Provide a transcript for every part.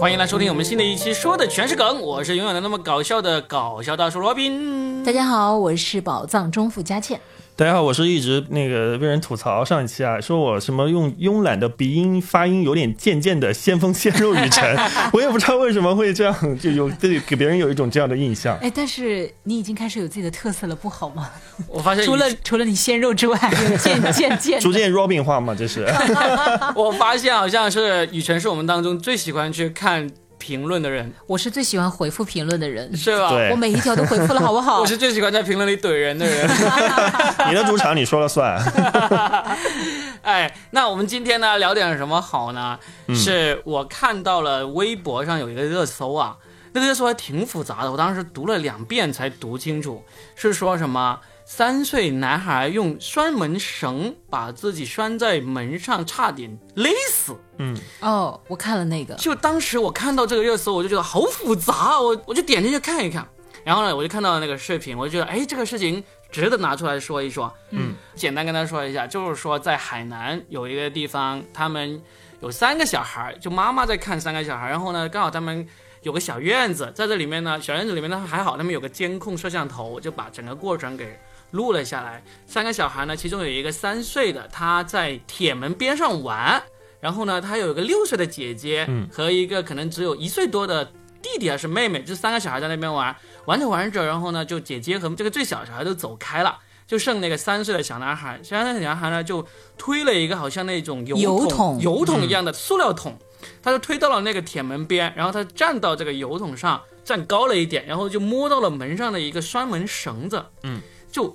欢迎来收听我们新的一期，说的全是梗。我是永远的那么搞笑的搞笑大叔罗宾。大家好，我是宝藏中富佳倩。大家好，我是一直那个被人吐槽上一期啊，说我什么用慵懒的鼻音发音有点贱贱的先锋鲜肉雨辰，我也不知道为什么会这样，就有对给别人有一种这样的印象。哎，但是你已经开始有自己的特色了，不好吗？我发现 除了除了你鲜肉之外，还有贱贱贱，逐渐 Robin 化嘛，这是。我发现好像是雨辰是我们当中最喜欢去看。评论的人，我是最喜欢回复评论的人，是吧？对我每一条都回复了，好不好？我是最喜欢在评论里怼人的人。你的主场你说了算。哎，那我们今天呢聊点什么好呢？是我看到了微博上有一个热搜啊，那个热搜还挺复杂的，我当时读了两遍才读清楚，是说什么？三岁男孩用拴门绳把自己拴在门上，差点勒死。嗯，哦，我看了那个，就当时我看到这个热搜，我就觉得好复杂，我我就点进去看一看。然后呢，我就看到了那个视频，我就觉得，哎，这个事情值得拿出来说一说。嗯，简单跟他说一下，就是说在海南有一个地方，他们有三个小孩，就妈妈在看三个小孩，然后呢，刚好他们有个小院子，在这里面呢，小院子里面呢还好，他们有个监控摄像头，就把整个过程给。录了下来，三个小孩呢，其中有一个三岁的，他在铁门边上玩，然后呢，他有一个六岁的姐姐，嗯，和一个可能只有一岁多的弟弟还是妹妹，就三个小孩在那边玩，玩着玩着，然后呢，就姐姐和这个最小的小孩都走开了，就剩那个三岁的小男孩，三岁的小男孩呢，就推了一个好像那种油桶。油桶一样的塑料桶，他就推到了那个铁门边，然后他站到这个油桶上，站高了一点，然后就摸到了门上的一个拴门绳子，嗯。就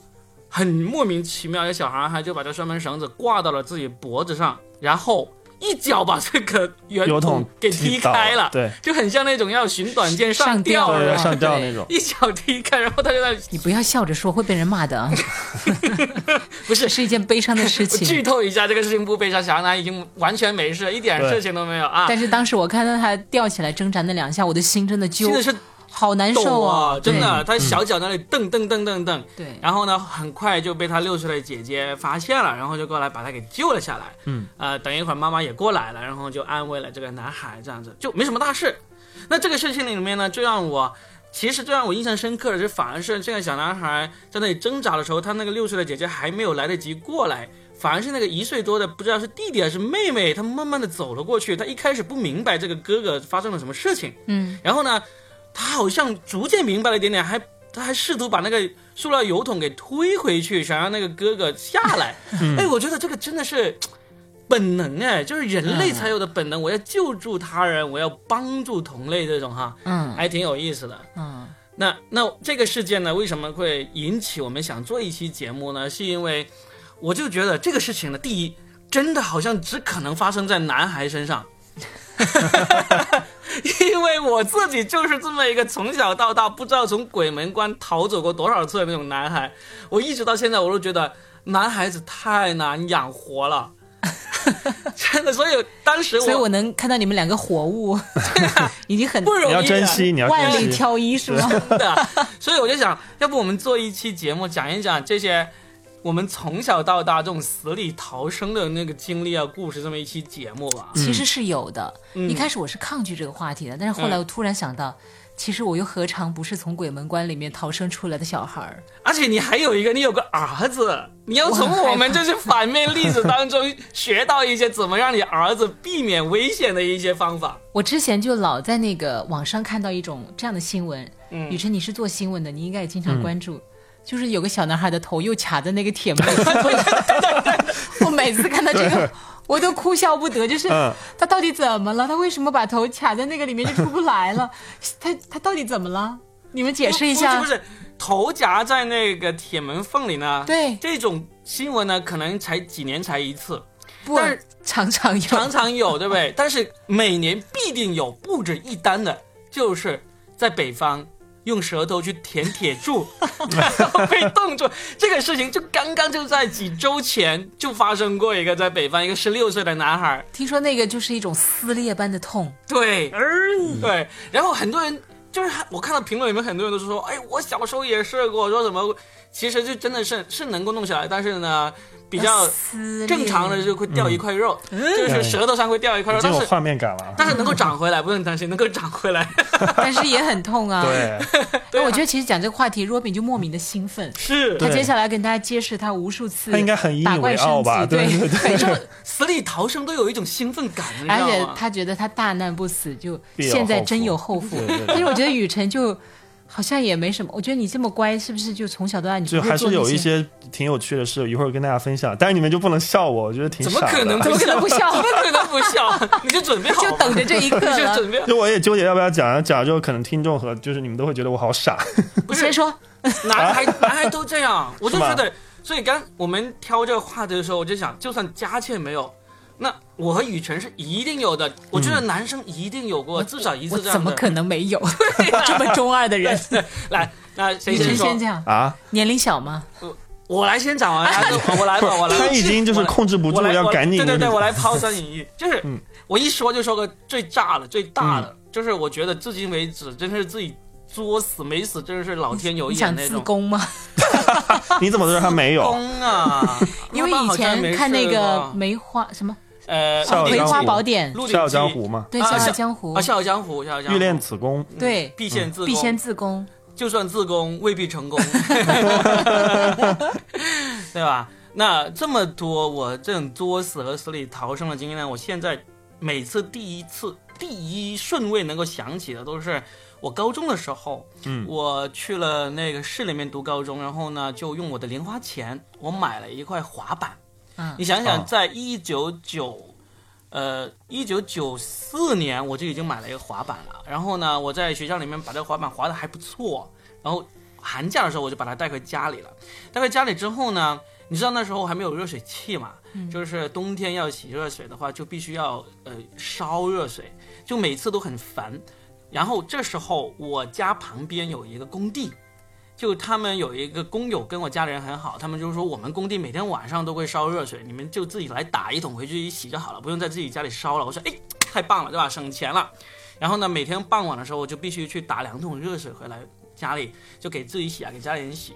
很莫名其妙，一小男孩还就把这拴门绳子挂到了自己脖子上，然后一脚把这个圆筒给踢开了，对，就很像那种要寻短见上吊上吊那种，一脚踢开，然后他就在你不要笑着说会被人骂的，不是是一件悲伤的事情。剧透一下，这个事情不悲伤，小男已经完全没事，一点事情都没有啊。但是当时我看到他吊起来挣扎那两下，我的心真的揪。真的是。好难受啊！真的，他小脚那里蹬蹬蹬蹬蹬。对。然后呢，很快就被他六岁的姐姐发现了，然后就过来把他给救了下来。嗯。呃，等一会儿妈妈也过来了，然后就安慰了这个男孩，这样子就没什么大事。那这个事情里面呢，最让我其实最让我印象深刻的是，反而是这个小男孩在那里挣扎的时候，他那个六岁的姐姐还没有来得及过来，反而是那个一岁多的不知道是弟弟还是妹妹，他慢慢的走了过去。他一开始不明白这个哥哥发生了什么事情。嗯。然后呢？他好像逐渐明白了一点点，还他还试图把那个塑料油桶给推回去，想让那个哥哥下来。哎，我觉得这个真的是本能哎，就是人类才有的本能，我要救助他人，我要帮助同类这种哈，嗯，还挺有意思的。嗯，那那这个事件呢，为什么会引起我们想做一期节目呢？是因为我就觉得这个事情呢，第一，真的好像只可能发生在男孩身上。因为我自己就是这么一个从小到大不知道从鬼门关逃走过多少次的那种男孩，我一直到现在我都觉得男孩子太难养活了，真的。所以当时我，所以我能看到你们两个活物，啊 已经很不容易，你要珍惜，你要万里挑一，是吗？真的。所以我就想，要不我们做一期节目，讲一讲这些。我们从小到大这种死里逃生的那个经历啊、故事，这么一期节目吧，其实是有的。一开始我是抗拒这个话题的，但是后来我突然想到，其实我又何尝不是从鬼门关里面逃生出来的小孩儿？而且你还有一个，你有个儿子，你要从我们这些反面例子当中学到一些怎么让你儿子避免危险的一些方法。我之前就老在那个网上看到一种这样的新闻，雨辰，你是做新闻的，你应该也经常关注。就是有个小男孩的头又卡在那个铁门里，我每次看到这个，我都哭笑不得。就是他到底怎么了？他为什么把头卡在那个里面就出不来了？他他到底怎么了？你们解释一下。不是头夹在那个铁门缝里呢？对，这种新闻呢，可能才几年才一次，但是常常有，常常有，对不对？但是每年必定有不止一单的，就是在北方。用舌头去舔铁柱，然后被冻住。这个事情就刚刚就在几周前就发生过一个，在北方一个十六岁的男孩，听说那个就是一种撕裂般的痛。对，对。然后很多人就是我看到评论里面很多人都是说，哎，我小时候也试过，说什么其实就真的是是能够弄下来，但是呢，比较正常的就会掉一块肉，嗯就是舌头上会掉一块肉，但是画面感了。但是能够长回来，不用担心，能够长回来。但是也很痛啊。对，那，我觉得其实讲这个话题，Robin 就莫名的兴奋。是他接下来跟大家揭示他无数次他应该很引以打怪为傲吧升级，对对就死里逃生都有一种兴奋感，而且？他觉得他大难不死，就现在真有后福对对。对但是我觉得雨辰就好像也没什么，我觉得你这么乖，是不是就从小到大你就还是有一些挺有趣的事，一会儿跟大家分享。但是你们就不能笑我，我觉得挺傻的。怎么可能？怎么可能不笑 怎么可能不笑？你就准备好，就等着这一刻就准备好。就我也纠结要不要讲，讲了之后可能听众和就是你们都会觉得我好傻。不是先说，男孩男孩都这样，我就觉得，所以刚我们挑这个话题的时候，我就想，就算佳倩没有，那我和雨辰是一定有的。我觉得男生一定有过至少一次这样的。怎么可能没有 这么中二的人？来，那谁雨辰先说先？讲，啊，年龄小吗？我来先讲完，我来吧，我来。他已经就是控制不住，我来，我要赶紧。对对对，我来抛砖引玉，就是嗯我一说就说个最炸的、最大的，就是我觉得至今为止真是自己作死没死，真的是老天有你想眼那种。自宫吗？你怎么知道他没有？公啊，因为以前看那个梅花什么呃笑傲《葵花江湖宝典》，鹿笑傲江湖嘛，对，《笑傲江湖啊，》，笑傲江湖，笑傲江湖，欲练此功，对，必先自必先，自宫。就算自宫未必成功 对吧？那这么多我这种作死和死里逃生的经验呢，我现在每次第一次第一顺位能够想起的都是我高中的时候，嗯我去了那个市里面读高中，然后呢就用我的零花钱，我买了一块滑板。嗯你想想哦，在一九九，呃，一九九四年我就已经买了一个滑板了。然后呢，我在学校里面把这个滑板滑的还不错。然后寒假的时候我就把它带回家里了。带回家里之后呢，你知道那时候还没有热水器嘛，就是冬天要洗热水的话，就必须要呃烧热水，就每次都很烦。然后这时候我家旁边有一个工地，就他们有一个工友跟我家里人很好，他们就是说我们工地每天晚上都会烧热水，你们就自己来打一桶回去一洗就好了，不用在自己家里烧了。我说哎，太棒了，对吧？省钱了。然后呢，每天傍晚的时候我就必须去打两桶热水回来家里，就给自己洗啊，给家里人洗。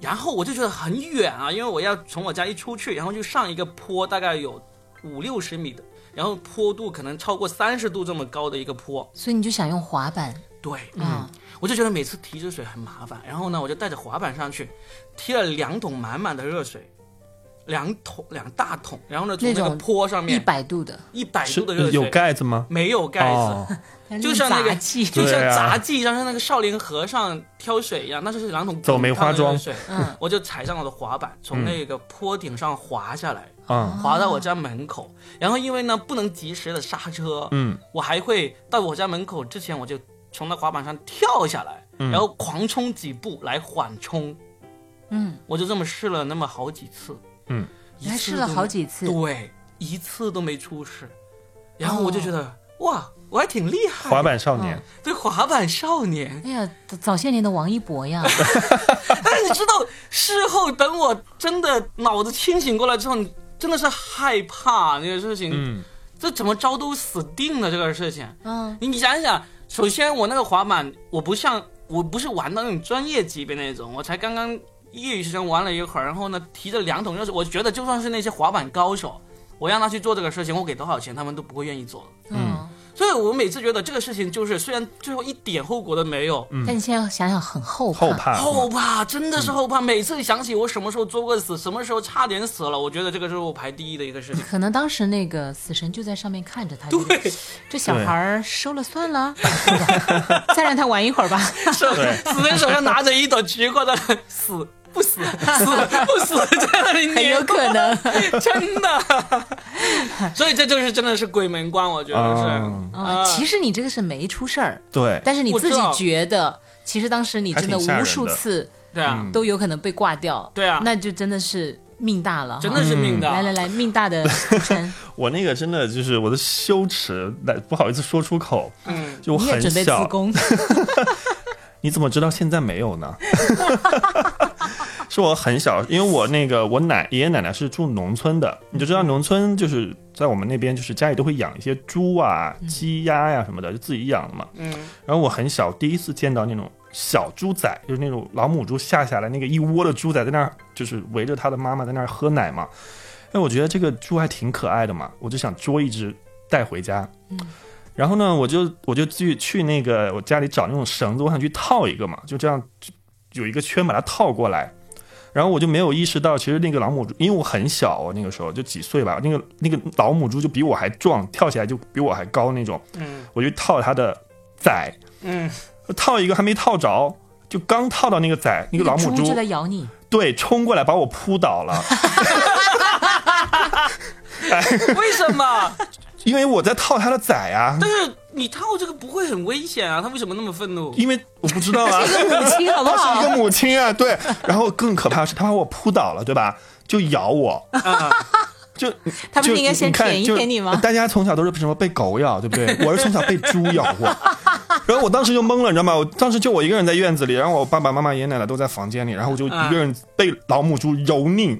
然后我就觉得很远啊，因为我要从我家一出去，然后就上一个坡，大概有五六十米的，然后坡度可能超过三十度这么高的一个坡。所以你就想用滑板对，啊？我就觉得每次提着水很麻烦，然后呢，我就带着滑板上去，提了两桶满满的热水，两桶两大桶，然后呢，从那个坡上面一百度的，一百是度的热水，有盖子吗？没有盖子，哦，就像那个杂技，就像杂技，像是那个少林和尚挑水一样，那就是两桶走梅花桩。水，嗯，我就踩上我的滑板，从那个坡顶上滑下来，嗯。滑到我家门口，然后因为呢不能及时的刹车，嗯，我还会到我家门口之前，我就从那滑板上跳下来，嗯然后狂冲几步来缓冲。嗯，我就这么试了那么好几次，嗯，一次你还试了好几次，对，一次都没出事。然后我就觉得、哇，我还挺厉害，滑板少年，对滑板少年。哎呀，早早些年的王一博呀，但是你知道，事后等我真的脑子清醒过来之后，你真的是害怕那个事情，嗯这怎么着都死定了这个事情。嗯，你想一想，首先我那个滑板，我不像我不是玩到那种专业级别那种，我才刚刚业余时间玩了一会儿，然后呢提着两桶热水，我觉得就算是那些滑板高手，我让他去做这个事情，我给多少钱他们都不会愿意做。嗯，所以我每次觉得这个事情就是虽然最后一点后果都没有，但你现在想想很后后怕，后怕，真的是后怕。每次想起我什么时候作过死，什么时候差点死了，我觉得这个是我排第一的一个事情。可能当时那个死神就在上面看着他，对。这小孩儿收了算了，再让他玩一会儿吧。手死神手上拿着一朵菊花的死不死，死不死在那里很捏有可能，真的。所以这就是真的是鬼门关，我觉得是。哦啊，其实你这个是没出事儿，对，但是你自己觉得，其实当时你真的无数次对啊，都有可能被挂掉，对啊那就真的是命大了，真的是命大。来来来，命大的，我那个真的就是我的羞耻，来不好意思说出口，嗯，就我很你也准备宫，你怎么知道现在没有呢？是我很小，因为我那个我奶爷爷奶奶是住农村的，你就知道农村就是在我们那边就是家里都会养一些猪啊、鸡鸭呀、什么的，就自己养的嘛。嗯，然后我很小，第一次见到那种小猪仔，就是那种老母猪下下来，那个一窝的猪仔在那儿，就是围着它的妈妈在那儿喝奶嘛。哎，我觉得这个猪还挺可爱的嘛，我就想捉一只带回家。嗯，然后呢，我就我就去去那个我家里找那种绳子，我想去套一个嘛，就这样有一个圈把它套过来。然后我就没有意识到，其实那个老母猪，因为我很小，我那个时候就几岁吧，那个那个老母猪就比我还壮，跳起来就比我还高那种。嗯，我就套它的崽，嗯，套一个还没套着，就刚套到那个崽，那个老母猪就在咬你，对，冲过来把我扑倒了。为什么？因为我在套它的崽啊。但是你套这个不会很危险啊？他为什么那么愤怒？因为我不知道啊。是一个母亲，好不好是一？个母亲啊，对。然后更可怕的是，他把我扑倒了，对吧？就咬我，就他不是应该先舔一看就舔你吗？大家从小都是什么被狗咬，对不对？我是从小被猪咬过。然后我当时就懵了，你知道吗？我当时就我一个人在院子里，然后我爸爸妈妈、爷爷奶奶都在房间里，然后我就一个人被老母猪蹂躏。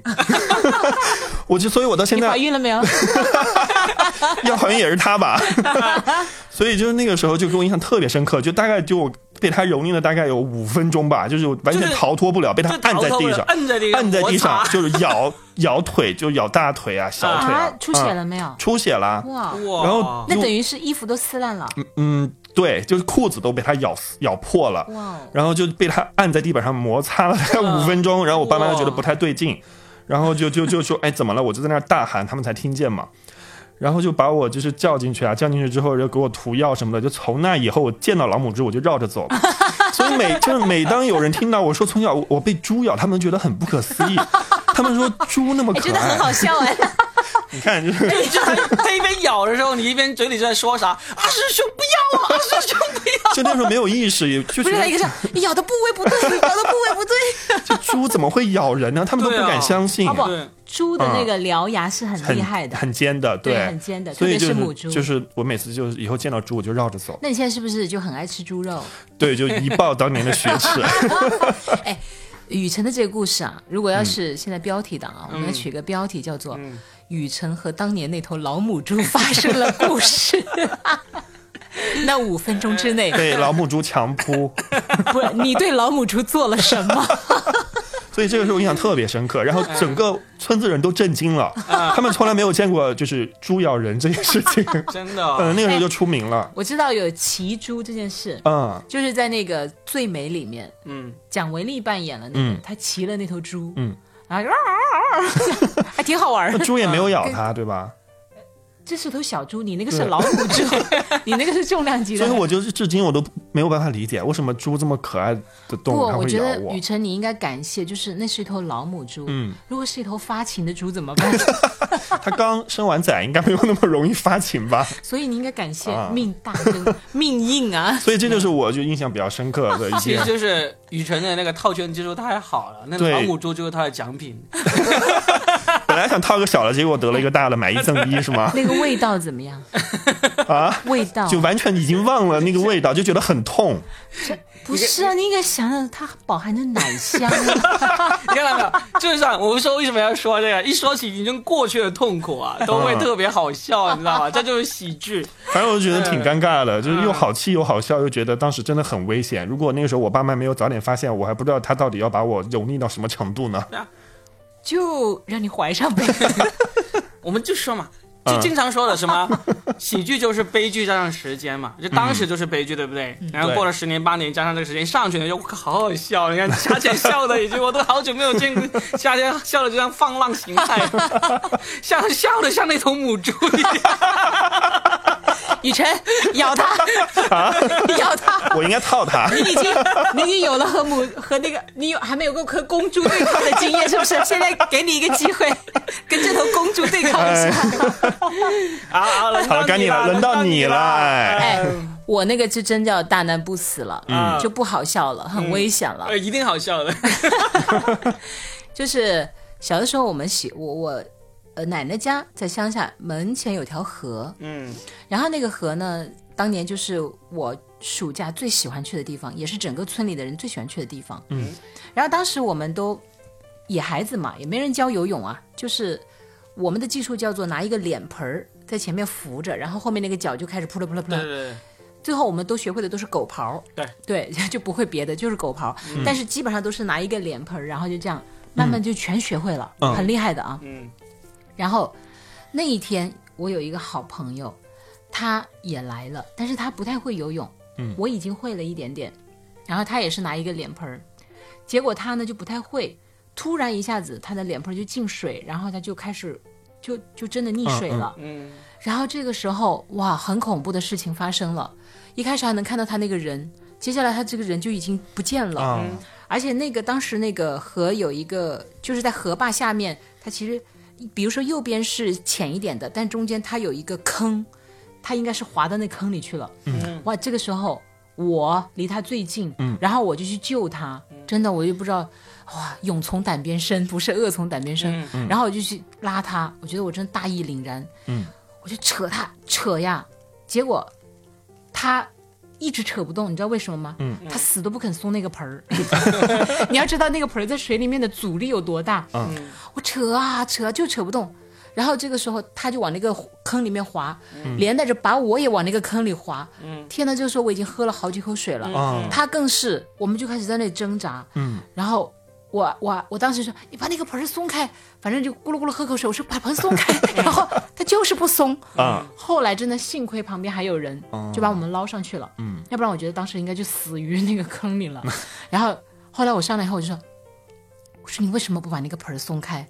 我就，所以我到现你在怀孕了没有？要怀孕也是他吧，所以就是那个时候就给我印象特别深刻，就大概就被他蹂躏了大概有五分钟吧，就是完全逃脱不了，被他按在地上，按在地上按在地上就是咬咬腿，就咬大腿啊、小腿啊，出血嗯了没有？出血了，哇，哇，然后那等于是衣服都撕烂了。嗯，对，就是裤子都被他咬撕咬破了，哇哦，然后就被他按在地板上摩擦了大概五分钟，然后我爸妈就觉得不太对劲，然后就就就说哎怎么了？我就在那儿大喊，他们才听见嘛。然后就把我就是叫进去啊，叫进去之后就给我涂药什么的。就从那以后，我见到老母猪我就绕着走。所以每就是每当有人听到我说从小我我被猪咬，他们觉得很不可思议。他们说猪那么哎，可爱，真的很好笑哎。你看就是他他一边咬的时候，你一边嘴里就在说啥？啊，师兄不要啊，师兄不要。就那时候没有意识，也就是他一个是你咬的部位不对，咬的部位不对。这猪怎么会咬人呢？他们都不敢相信。好不，猪的那个獠牙是很很厉害的。很尖的，对很尖的所以就特别是母猪就是我每次就是以后见到猪我就绕着走，那你现在是不是就很爱吃猪肉？对，就一报当年的血耻。哎雨辰的这个故事啊，如果嗯要是现在标题党啊，我们要取个标题叫做“雨辰和当年那头老母猪发生了故事 ”。那五分钟之内，被老母猪强扑，不是你对老母猪做了什么？所以这个时候印象特别深刻。然后整个村子人都震惊了，他们从来没有见过就是猪咬人这件事情。真的嗯，那个时候就出名了。我知道有骑猪这件事，嗯就是在那个《最美》里面，嗯，蒋雯丽扮演了那个，嗯她骑了那头猪，嗯，然后就啊还挺好玩的。那猪也没有咬它，对吧？这是头小猪，你那个是老母猪，你那个是重量级的。所以我就是至今我都没有办法理解，为什么猪这么可爱的动，物它会咬我觉得雨。辰你应该感谢，就是那是一头老母猪。嗯，如果是一头发情的猪怎么办？它刚生完崽，应该没有那么容易发情吧？所以你应该感谢啊命大跟命硬啊。所以这就是我就印象比较深刻的一些其实。就是雨辰的那个套圈技术太好了，那老母猪就是他的奖品。本来想套个小的，结果得了一个大的，买一赠一是吗？那个味道怎么样？啊，味道就完全已经忘了那个味道，就觉得很痛。不是啊，你应该想想它饱含着奶香啊。你看到没有？就是啊，我们说为什么要说这个？一说起已经过去的痛苦啊，都会特别好笑，你知道吗？这就是喜剧。反正我就觉得挺尴尬的，就是又好气又好笑，又觉得当时真的很危险。如果那个时候我爸妈没有早点发现，我还不知道他到底要把我蹂躏到什么程度呢。就让你怀上呗。我们就说嘛，就经常说的什么喜剧就是悲剧加上时间嘛，就当时就是悲剧，对不对？然后过了十年八年，加上这个时间上去了，就好好笑。你看夏天笑的已经，我都好久没有见过 夏天笑的就像放浪形骸，像笑的像那头母猪一样。雨辰，咬它，咬他。我应该套他。你已经，你已经有了和母和那个，你有还没有过和公猪对抗的经验，是不是？现在给你一个机会，跟这头公猪对抗一下。好好，好了，该你了，轮到你了。哎，哎，我那个就真叫大难不死了，嗯就不好笑了，很危险了。呃，一定好笑的。就是小的时候，我们喜我我呃奶奶家在乡下，门前有条河，嗯然后那个河呢，当年就是我暑假最喜欢去的地方，也是整个村里的人最喜欢去的地方。嗯，然后当时我们都野孩子嘛，也没人教游泳啊，就是我们的技术叫做拿一个脸盆儿在前面扶着，然后后面那个脚就开始扑啦扑啦扑啦。对对对，最后我们都学会的都是狗刨，对对，就不会别的，就是狗刨。嗯但是基本上都是拿一个脸盆儿，然后就这样慢慢就全学会了，嗯很厉害的啊。嗯然后那一天我有一个好朋友，他也来了，但是他不太会游泳，嗯我已经会了一点点，然后他也是拿一个脸盆儿，结果他呢就不太会，突然一下子他的脸盆就进水，然后他就开始就就真的溺水了。嗯然后这个时候，哇，很恐怖的事情发生了。一开始还能看到他那个人，接下来他这个人就已经不见了。啊，而且那个当时那个河有一个，就是在河坝下面，它其实，比如说右边是浅一点的，但中间它有一个坑，它应该是滑到那坑里去了。嗯。哇，这个时候我离他最近，然后我就去救他，真的我就不知道，哇，勇从胆边生，不是恶从胆边生。嗯。然后我就去拉他，我觉得我真的大义凛然，嗯，我就扯他扯呀，结果他一直扯不动，你知道为什么吗？嗯，他死都不肯松那个盆儿。你要知道那个盆儿在水里面的阻力有多大，嗯我扯啊扯啊就扯不动。然后这个时候他就往那个坑里面滑，连带着把我也往那个坑里滑。嗯天呐，这个时候我已经喝了好几口水了，嗯他更是，我们就开始在那里挣扎。嗯，然后我我我当时说，你把那个盆松开，反正就咕噜咕噜喝口水。我说把盆松开，然后他就是不松。啊，后来真的幸亏旁边还有人，哦就把我们捞上去了。嗯，要不然我觉得当时应该就死于那个坑里了。然后后来我上来以后我就说，我说你为什么不把那个盆松开？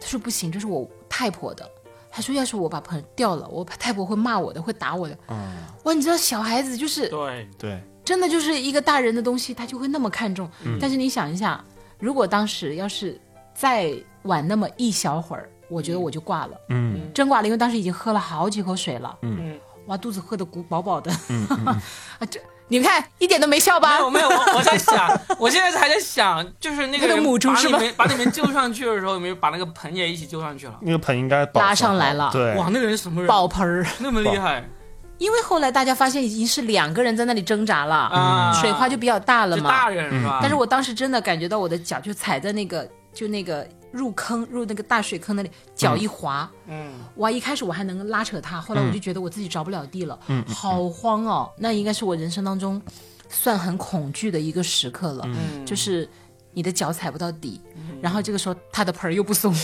他说不行，这是我太婆的。他说要是我把盆掉了，我太婆会骂我的，会打我的。嗯，哇，你知道小孩子就是对，对，真的就是一个大人的东西，他就会那么看重。嗯但是你想一下，如果当时要是再晚那么一小会儿，我觉得我就挂了，嗯。真挂了，因为当时已经喝了好几口水了，嗯，哇，肚子喝的鼓饱饱的。嗯嗯。啊，这你们看一点都没笑吧？没？有没有，我我在想，我现在还在想，就是那个把母猪是吧？你们把你们救上去的时候，有没有把那个盆也一起救上去了？那个盆应该保拉上来了。对，哇，那个人什么人？爆盆儿，那么厉害因为后来大家发现已经是两个人在那里挣扎了，啊！水花就比较大了嘛。大人是吧？但是我当时真的感觉到我的脚就踩在那个就那个入坑入那个大水坑那里，脚一滑，嗯，哇！一开始我还能拉扯他，后来我就觉得我自己着不了地了，嗯好慌哦。那应该是我人生当中算很恐惧的一个时刻了，嗯就是你的脚踩不到底，然后这个时候他的盆儿又不松，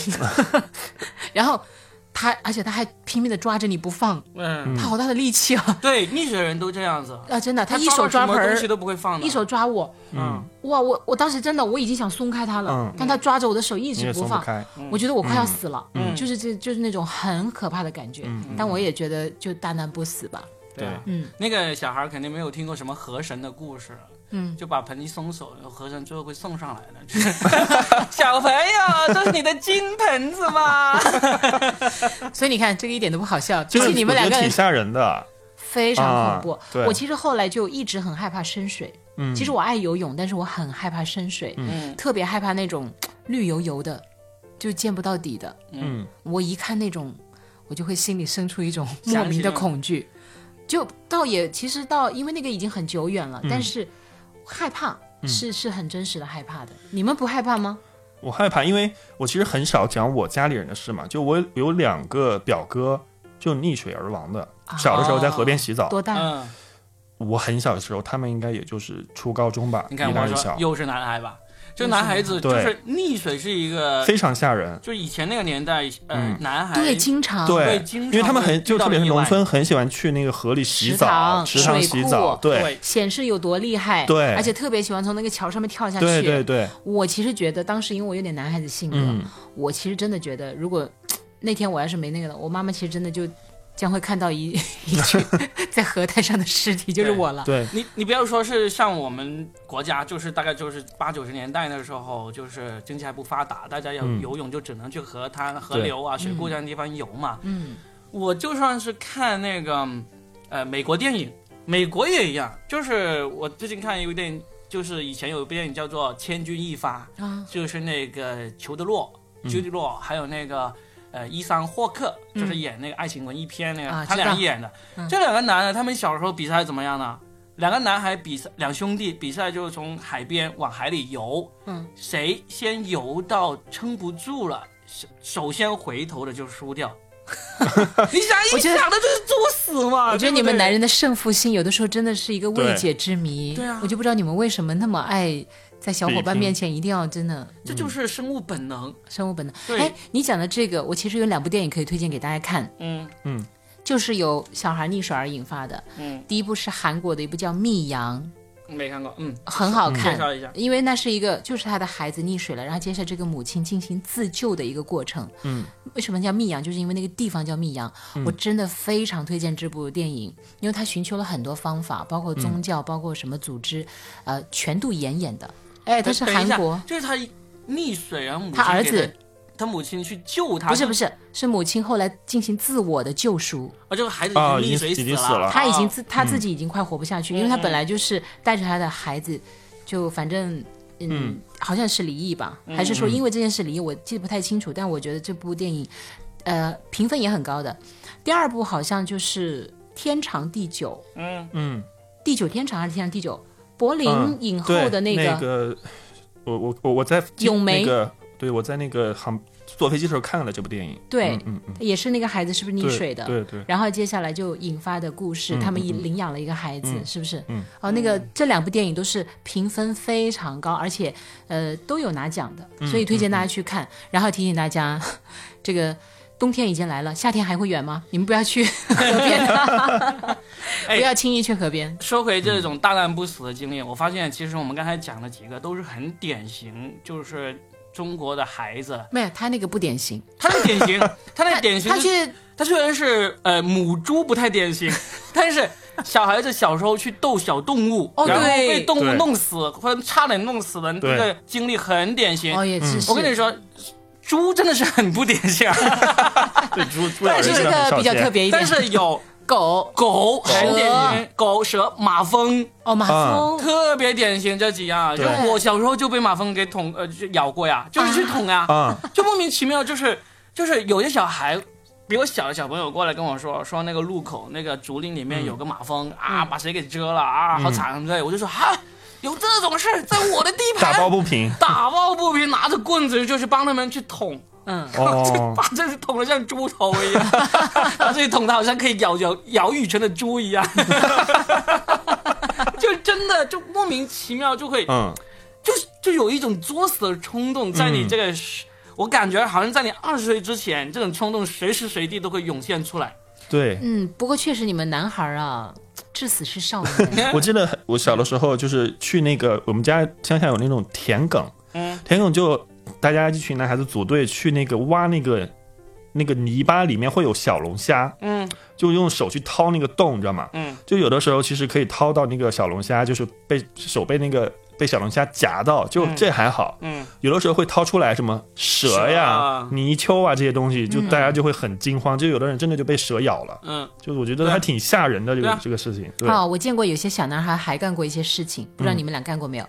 然后他而且他还拼命的抓着你不放，嗯，他好大的力气啊！对，溺水人都这样子，啊，真的，他一手抓盆东西，都不会放的，一手抓我，嗯哇！我我当时真的我已经想松开他了，嗯但他抓着我的手一直不放，我觉得我快要死了，嗯就是这就是那种很可怕的感觉。但我也觉得就大难不死吧。对啊。嗯那个小孩肯定没有听过什么河神的故事，嗯，就把盆一松手，然后河神最后会送上来的。就 是 小朋友，这是你的金盆子吗？所以你看这个一点都不好笑，就是你们两个挺吓人的，非常恐怖啊。对我其实后来就一直很害怕深水。嗯，其实我爱游泳，但是我很害怕深水，嗯特别害怕那种绿油油的，就见不到底的。嗯我一看那种，我就会心里生出一种莫名的恐惧。就倒也其实倒，因为那个已经很久远了，但是害怕是、是很真实的害怕的。你们不害怕吗？我害怕，因为我其实很少讲我家里人的事嘛，就我有两个表哥就溺水而亡的，小的时候在河边洗澡，多大？嗯，我很小的时候，他们应该也就是初高中吧，你看一大一小，我说又是男孩吧？就男孩子就是溺水是一个，非常吓人。就以前那个年代，呃嗯，男孩对，经常对经常因为他们很就特别是农村，很喜欢去那个河里洗澡，池塘洗澡，对对显示有多厉害，对而且特别喜欢从那个桥上面跳下去。对对对，我其实觉得当时因为我有点男孩子性格，嗯，我其实真的觉得，如果 那天我要是没那个了，我妈妈其实真的就将会看到一 一具 在河滩上的尸体，就是我了。对，你你不要说是像我们国家，就是大概就是八九十年代那时候，就是经济还不发达，大家要嗯。游泳就只能去河滩、河流啊、水库这样的地方游嘛。嗯，我就算是看那个呃美国电影，美国也一样，就是我最近看一部电影，就是以前有一部电影叫做《千钧一发》，啊，就是那个裘德洛、嗯。裘德洛，还有那个呃伊桑霍克，就是演那个爱情文艺片那个，他俩演的。嗯这两个男的，他们小时候比赛怎么样呢？两个男孩比赛，两兄弟比赛就是从海边往海里游，嗯，谁先游到撑不住了，首首先回头的就输掉。你想一我觉得想的就是作死嘛。我觉得你们男人的胜负心有的时候真的是一个未解之谜。对啊我就不知道你们为什么那么爱在小伙伴面前一定要真的这就是生物本能。生物本能。对哎，你讲的这个，我其实有两部电影可以推荐给大家看，嗯嗯就是由小孩溺水而引发的。嗯，第一部是韩国的一部叫《密阳》，没看过，嗯，很好看介。绍一下。因为那是一个，就是他的孩子溺水了，然后接下来这个母亲进行自救的一个过程。嗯，为什么叫密阳？就是因为那个地方叫密阳。我真的非常推荐这部电影，因为他寻求了很多方法，包括宗教，包括什么组织，呃，全度演演的。哎，他是韩国，就是他溺水，然后母亲他儿子他，母亲去救他，不是不是，是母亲后来进行自我的救赎。啊，这个孩子啊已经溺水已死了他已经啊自他自己已经快活不下去，因为他本来就是带着他的孩子，就反正嗯，好像是离异吧，还是说因为这件事离异，我记得不太清楚。但我觉得这部电影，呃，评分也很高的。第二部好像就是《天长地久》，嗯，嗯，地久天长还是天长地久？柏林嗯影后的那个那个，我我我我在咏梅那个，对我在那个航坐飞机的时候看了这部电影，对嗯嗯嗯，也是那个孩子是不是溺水的？对对，然后接下来就引发的故事，嗯他们领养了一个孩子，嗯是不是？嗯。哦，那个这两部电影都是评分非常高，而且呃都有拿奖的，嗯所以推荐大家去看。然后提醒大家，这个冬天已经来了，夏天还会远吗？你们不要去 河边，哎不要轻易去河边。说回这种大难不死的经历，我发现其实我们刚才讲的几个都是很典型，就是中国的孩子，没有，他那个不典型，他 那典型，他那典型他是去他虽然是呃母猪不太典型，但是小孩子小时候去逗小动物，哦然后对被动物弄死或者差点弄死的这对个经历很典型。哦，也是。我跟你说，猪真的是很不典型，对猪猪咬但是这个比较特别一点，但是有狗狗很典型，狗、蛇、马蜂哦，马啊蜂。特别典型这几样。就我小时候就被马蜂给捅呃就咬过呀，就是去捅呀，啊，就莫名其妙，就是就是有些小孩。比我小的小朋友过来跟我说，说那个路口那个竹林里面有个马蜂、啊，把谁给蛰了啊，好惨什么之类的。我就说哈，有这种事儿在我的地盘，打抱不平。打抱不平，拿着棍子就去帮他们去捅，嗯，哦，把这是捅得像猪头一样，把这里捅的好像可以咬咬咬雨辰的猪一样，就真的就莫名其妙就会嗯，就就有一种作死的冲动在你这个时，我感觉好像在你二十岁之前，这种冲动随时随地都会涌现出来。对，嗯，不过确实你们男孩儿啊，至死是少年。我记得我小的时候就是去那个我们家乡下有那种田埂，嗯，田埂就大家一群男孩子组队去那个挖那个那个泥巴里面会有小龙虾，嗯。就用手去掏那个洞，你知道吗？嗯，就有的时候其实可以掏到那个小龙虾，就是被手被那个被小龙虾夹到，就嗯。这还好。嗯，有的时候会掏出来什么蛇呀、蛇啊。泥鳅啊这些东西，就大家就会很惊慌，就有的人真的就被蛇咬了。嗯，就我觉得还挺吓人的这个、啊这个事情。对，哦，我见过有些小男孩还干过一些事情，不知嗯道你们俩干过没有？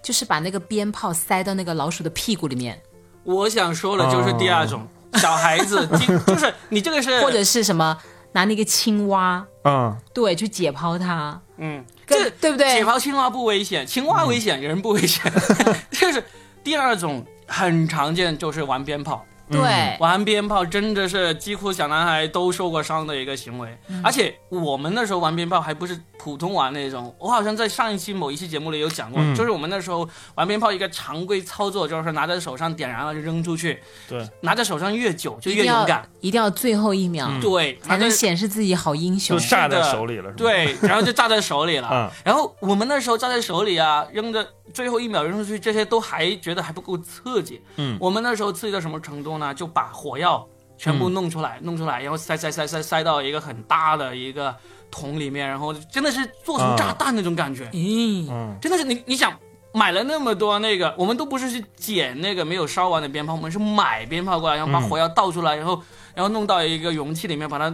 就是把那个鞭炮塞到那个老鼠的屁股里面，我想说的就是第二种，小孩子 就是你这个是或者是什么拿那个青蛙，嗯，对，去解剖它，嗯，跟这对不对？解剖青蛙不危险，青蛙危险，人不危险。就是第二种很常见，就是玩鞭炮。对，玩鞭炮真的是几乎小男孩都受过伤的一个行为，嗯。而且我们那时候玩鞭炮还不是普通玩那种，我好像在上一期某一期节目里有讲过，嗯。就是我们那时候玩鞭炮一个常规操作就是拿在手上点燃了就扔出去，对，拿在手上越久就越勇敢，一定要最后一秒、对，才能显示自己好英雄就。炸在手里了，是吧？对，然后就炸在手里了。嗯然后我们那时候炸在手里啊，扔的最后一秒扔出去，这些都还觉得还不够刺激。嗯我们那时候刺激到什么程度呢？就把火药全部弄出来，弄出来，然后塞塞塞塞塞到一个很大的一个桶里面，然后真的是做成炸弹那种感觉。咦、嗯，真的是你你想。买了那么多那个，我们都不是去捡那个没有烧完的鞭炮，我们是买鞭炮过来，然后把嗯火药倒出来，然后然后弄到一个容器里面，把它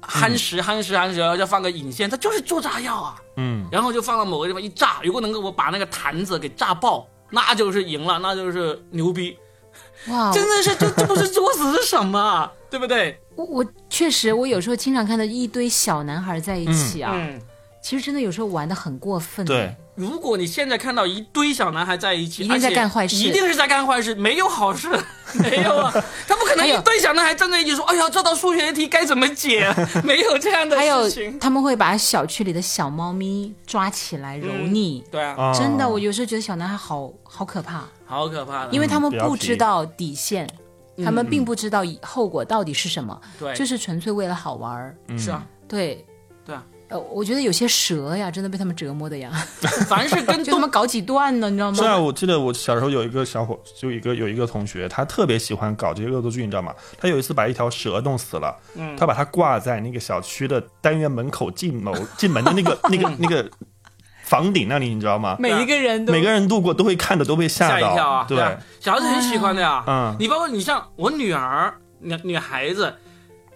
夯实夯实夯实，然后再放个引线，它就是做炸药啊。嗯，然后就放到某个地方一炸，如果能够我把那个坛子给炸爆，那就是赢了，那就是牛逼，哇，真的是这这不是作死是什么啊？对不对？我我确实，我有时候经常看到一堆小男孩在一起啊，嗯，其实真的有时候玩的很过分。对，如果你现在看到一堆小男孩在一起，一定在干坏事一定是在干坏事，没有好事。没有啊，他不可能一堆小男孩站在一起说：“哎呀，这道数学题该怎么解？” 没有这样的还有事情。他们会把小区里的小猫咪抓起来揉捏。对啊，啊真的，我有时候觉得小男孩好好可怕，好可怕的。因为他们不知道底线，他们并不知道后果到底是什么，对，就是纯粹为了好玩儿。是啊，对，呃，我觉得有些蛇呀，真的被他们折磨的呀，凡是跟 他们搞几段呢，你知道吗？是啊，我记得我小时候有一个小伙，就一个有一个同学，他特别喜欢搞这些恶作剧，你知道吗？他有一次把一条蛇弄死了，嗯他把它挂在那个小区的单元门口进楼进门的那个 那个那个房顶那里，你知道吗？每一个人都每个人路过都会看的，都被吓一。跳啊，对，啊，小孩子很喜欢的呀。嗯你包括你像我女儿，女女孩子，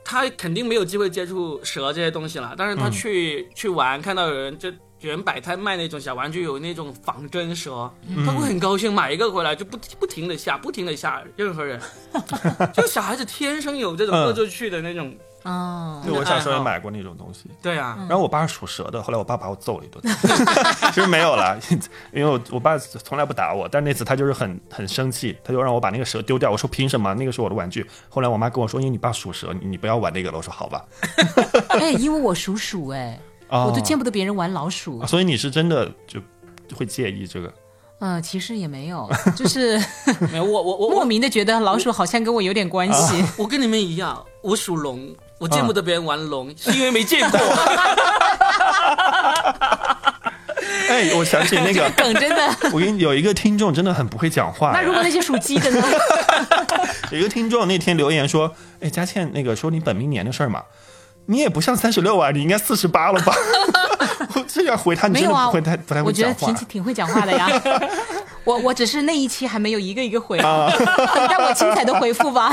她肯定没有机会接触蛇这些东西了，但是他去、去玩，看到有人就。有人摆摊卖那种小玩具，有那种仿真蛇，他会很高兴，买一个回来就不不停的吓，不停的吓任何人。就小孩子天生有这种嗯恶作剧的那种，啊，对我小时候也买过那种东西。对啊，然后我爸是属蛇的，后来我爸把我揍了一顿，其实没有了，因为我我爸从来不打我，但那次他就是很很生气，他就让我把那个蛇丢掉。我说凭什么？那个是我的玩具。后来我妈跟我说，因为你爸属蛇，你你不要玩那个了。我说好吧，哎，因为我属鼠，哎，啊我都见不得别人玩老鼠啊，所以你是真的就会介意这个？嗯，其实也没有，就是 没有我我我莫名的觉得老鼠好像跟我有点关系。我跟你们一样，我属龙，我见不得别人玩龙，是因为没见过。哎，我想起那个，梗真的。我跟你有一个听众真的很不会讲话那。如果那些属鸡的呢？有一个听众那天留言说：“哎，佳倩，那个说你本命年的事儿嘛，你也不像三十六啊，你应该四十八了吧？”我这样回他，你真的不会太不太我会讲话我觉得挺。挺会讲话的呀。我我只是那一期还没有一个一个回，啊。但我精彩的回复吧，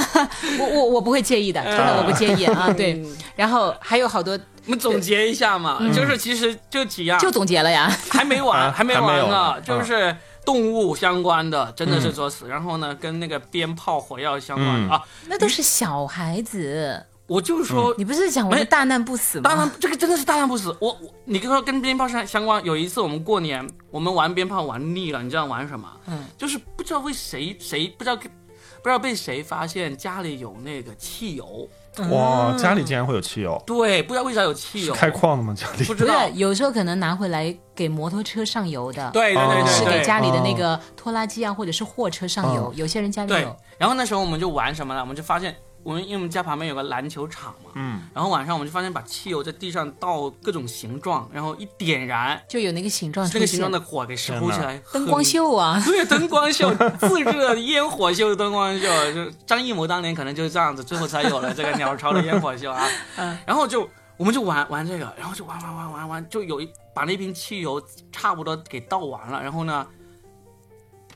我我我不会介意的，真的我不介意啊。对，然后还有好多我们总结一下嘛，就是其实就几样，就总结了呀。还没完，啊还没完呢呢，就是动物相关的，真的是作死。然后呢，跟那个鞭炮、火药相关嗯。的啊，那都是小孩子，我就是说，你不是讲我们大难不死吗？当然这个真的是大难不死。我我你跟说跟鞭炮相相关，有一次我们过年，我们玩鞭炮玩腻了，你知道玩什么？嗯，就是不知道为谁谁不知道不知道被谁发现家里有那个汽油，哇，家里竟然会有汽油，对，不知道为啥有汽油，开矿的吗？家里不知道。有时候可能拿回来给摩托车上油的，对对对是，给家里的那个拖拉机啊，或者是货车上油。有些人家里对有，，然后那时候我们就玩什么呢？我们就发现，我们因为我们家旁边有个篮球场嘛，嗯，然后晚上我们就发现把汽油在地上倒各种形状，然后一点燃，就有那个形状出现，那个形状的火给烧起来，灯光秀啊。对，灯光秀，自制的烟火秀、灯光秀，就张艺谋当年可能就是这样子，最后才有了这个鸟巢的烟火秀啊。嗯，然后就我们就玩玩这个，然后就玩玩玩玩玩，就有一把那瓶汽油差不多给倒完了，然后呢，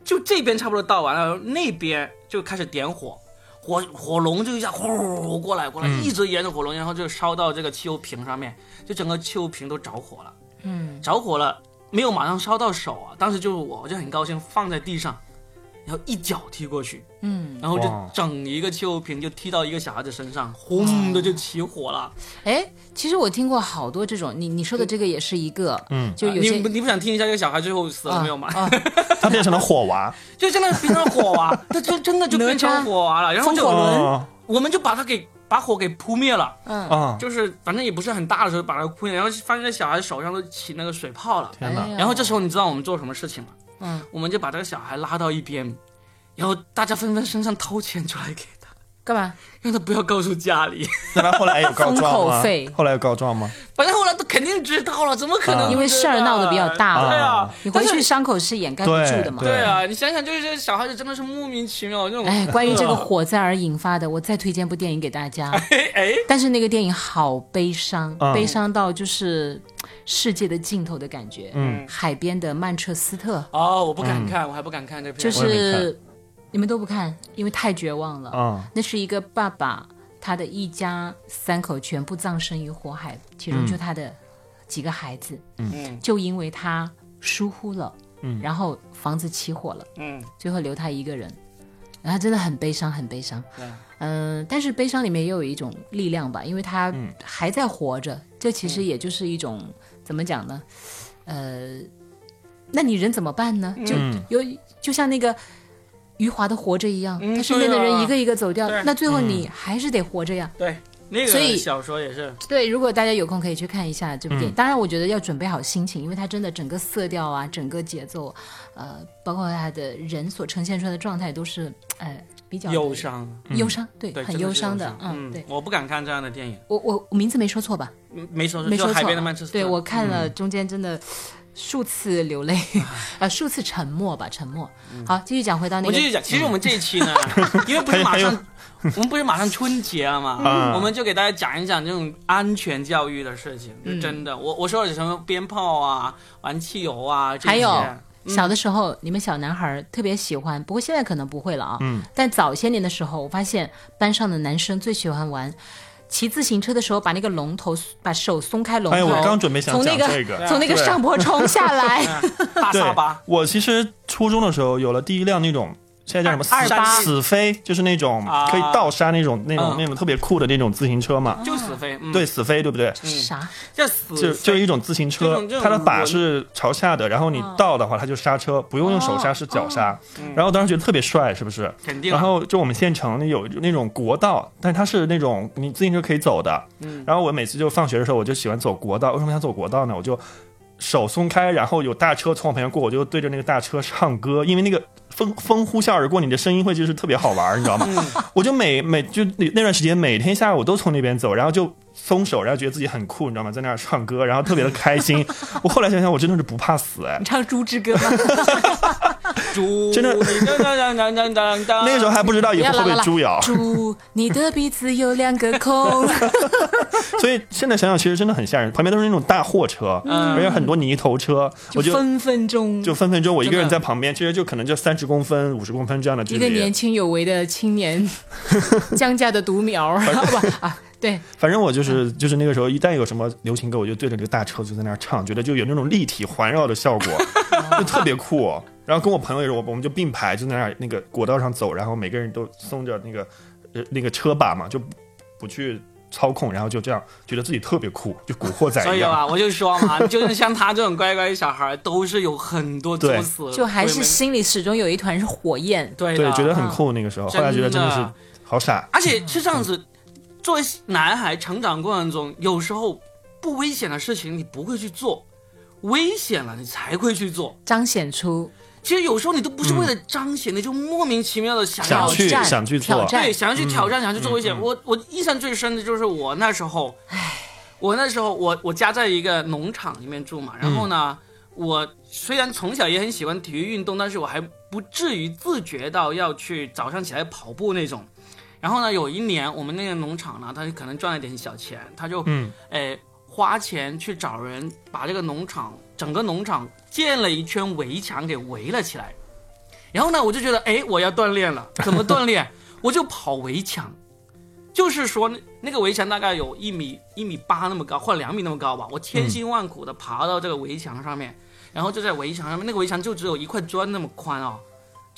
就这边差不多倒完了，那边就开始点火。火火龙就一下呼过来过来，一直沿着火龙，然后就烧到这个汽油瓶上面，就整个汽油瓶都着火了。嗯，着火了，没有马上烧到手啊，当时就是我，我就很高兴，放在地上，然后一脚踢过去，嗯，然后就整一个汽油瓶就踢到一个小孩子身上，轰的就起火了。哎，其实我听过好多这种，你你说的这个也是一个，嗯，就有些你不你不想听一下这个小孩最后死了没有吗？啊，它变成了火娃。就真的变成火娃，他就真的就变成火娃了，然后就我们就把他给把火给扑灭了，嗯，啊！就是反正也不是很大的时候把它扑灭，然后发现这小孩手上都起那个水泡了。天然后这时候你知道我们做什么事情吗？嗯，我们就把这个小孩拉到一边，然后大家纷纷身上掏钱出来给，干嘛？让他不要告诉家里。那他后来有告状封口吗费？后来有告状吗？反正后来都肯定知道了，怎么可能因为事儿闹得比较大对啊，你回去伤口是掩盖不住的嘛。对对啊，你想想，就是这小孩子真的是莫名其妙那种。哎，关于这个火灾而引发的，我再推荐部电影给大家。哎 哎，但是那个电影好悲伤，嗯悲伤到就是世界的尽头的感觉。嗯，海边的曼彻斯特，哦，我不敢看，我还不敢看这片。就是你们都不看，因为太绝望了。啊，那是一个爸爸，他的一家三口全部葬身于火海，其中就他的几个孩子，嗯。就因为他疏忽了，嗯。然后房子起火了，嗯，最后留他一个人，然后他真的很悲伤，很悲伤。对，嗯、但是悲伤里面也有一种力量吧，因为他还在活着，这其实也就是一种、怎么讲呢？呃，那你人怎么办呢？就嗯。有就像那个余华的《活着》一样，嗯他身边的人一个一个走掉，对。那最后你还是得活着呀。对，那所以个小说也是，对，如果大家有空可以去看一下这部嗯电影。当然，我觉得要准备好心情，因为它真的整个色调啊，整个节奏，呃，包括他的人所呈现出来的状态都是，呃，比较忧，伤，忧伤，对，对，很忧伤的，嗯，对。我不敢看这样的电影，我我我名字没说错吧？嗯没说错，没说错。海边的曼彻斯特，对我看了嗯。中间真的数次流泪，啊，数次沉默吧，沉默。好，继续讲回到那个，嗯我继续讲，其实我们这一期呢，因为不是马上，我们不是马上春节了嘛，嗯我们就给大家讲一讲这种安全教育的事情，嗯就真的，我我说了什么鞭炮啊、玩汽油啊，这些还有嗯小的时候，你们小男孩特别喜欢，不过现在可能不会了啊。嗯。但早些年的时候，我发现班上的男生最喜欢玩。骑自行车的时候，把那个龙头，把手松开龙头，哎，我刚准备想从那个讲这个，从那个上坡冲下来，大对沙巴，，我其实初中的时候有了第一辆那种。现在叫什么死飞，就是那种啊可以倒刹那种、那种、嗯那种特别酷的那种自行车嘛。就死飞，嗯，对，，死飞对不对？啥？叫死就飞，就是一种自行车它的把是朝下的，然后你哦倒的话，它就刹车，不用用手刹，是脚刹。然后当时觉得特别帅，是不是？肯定啊，然后就我们县城有那种国道，但它是那种你自行车可以走的。嗯然后我每次就放学的时候，我就喜欢走国道。为什么想走国道呢？我就手松开，然后有大车从我旁边过，我就对着那个大车唱歌，因为那个风风呼啸而过，你的声音会就是特别好玩，你知道吗？我就每每就那那段时间，每天下午都从那边走，然后就松手，然后觉得自己很酷，你知道吗？在那儿唱歌，然后特别的开心。我后来想想，我真的是不怕死哎你。唱《猪之歌》吗？猪，真的。当当当当当当当，那个时候还不知道以后会被猪咬，猪，你的鼻子有两个孔。所以现在想想，其实真的很吓人。旁边都是那种大货车，嗯。而且很多泥头车，我就分分钟。就分分钟我一个人在旁边，其实就可能就三十公分、五十公分这样的距一个年。轻有为的青年，江家的独苗儿，不啊，对，反正我就是就是那个时候，一旦有什么流行歌，我就对着这个大车就在那儿唱，觉得就有那种立体环绕的效果，就特别酷。然后跟我朋友也是，我我们就并排就在那儿那个国道上走，然后每个人都松着那个呃那个车把嘛，就不不去操控，然后就这样觉得自己特别酷，就古惑仔一样。所以啊，我就说嘛，就是像他这种乖乖小孩，都是有很多 作死，就还是心里始终有一团是火焰。对对，觉得很酷。那个时候，后来觉得真的是好傻。而且是这样子，作为男孩成长过程中，有时候不危险的事情你不会去做，危险了你才会去做。彰显出其实有时候你都不是为了彰显，你就莫名其妙的想要想去想去做挑战对，想要去挑战，想要去做危险。嗯我我印象最深的就是我那时候，我那时候我我家在一个农场里面住嘛，然后呢，我虽然从小也很喜欢体育运动，但是我还不至于自觉到要去早上起来跑步那种。然后呢，有一年我们那个农场呢，他可能赚了点小钱，他就花钱去找人把这个农场整个农场建了一圈围墙给围了起来。然后呢，我就觉得，哎，我要锻炼了，怎么锻炼？我就跑围墙，就是说那那个围墙大概有一米一米八那么高，或者两米那么高吧。我千辛万苦的爬到这个围墙上面，然后就在围墙上面，那个围墙就只有一块砖那么宽哦，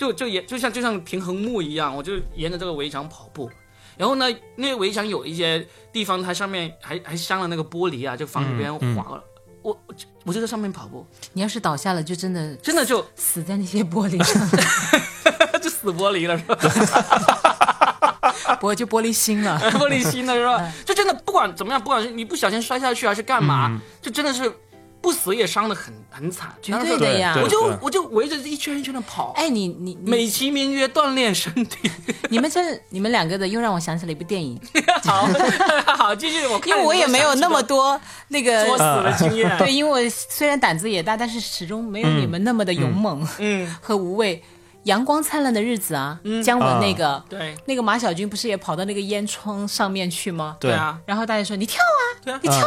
就就沿就像就像平衡木一样，我就沿着这个围墙跑步。然后呢，那个围墙有一些地方，它上面还还镶了那个玻璃啊，就防止别人嗯嗯滑了。我我就我就在上面跑步，你要是倒下了，就真的真的就死在那些玻璃上，就死玻璃了，是吧？玻就玻璃心了。玻璃心了，是吧？就真的不管怎么样，不管是你不小心摔下去还是干嘛，就真的是不死也伤得很很惨。绝对的呀我就我就围着一圈一圈的跑，哎，你你你美其名曰锻炼身体。你们这你们两个的又让我想起了一部电影，好，好，继续我看因为我也没有那么多那个。作死的经验。对，因为我虽然胆子也大，但是始终没有你们那么的勇猛嗯，和无畏。阳光灿烂的日子啊，姜文那个对。那个马小军不是也跑到那个烟囱上面去吗？对。啊，然后大家说你跳啊，对啊。你跳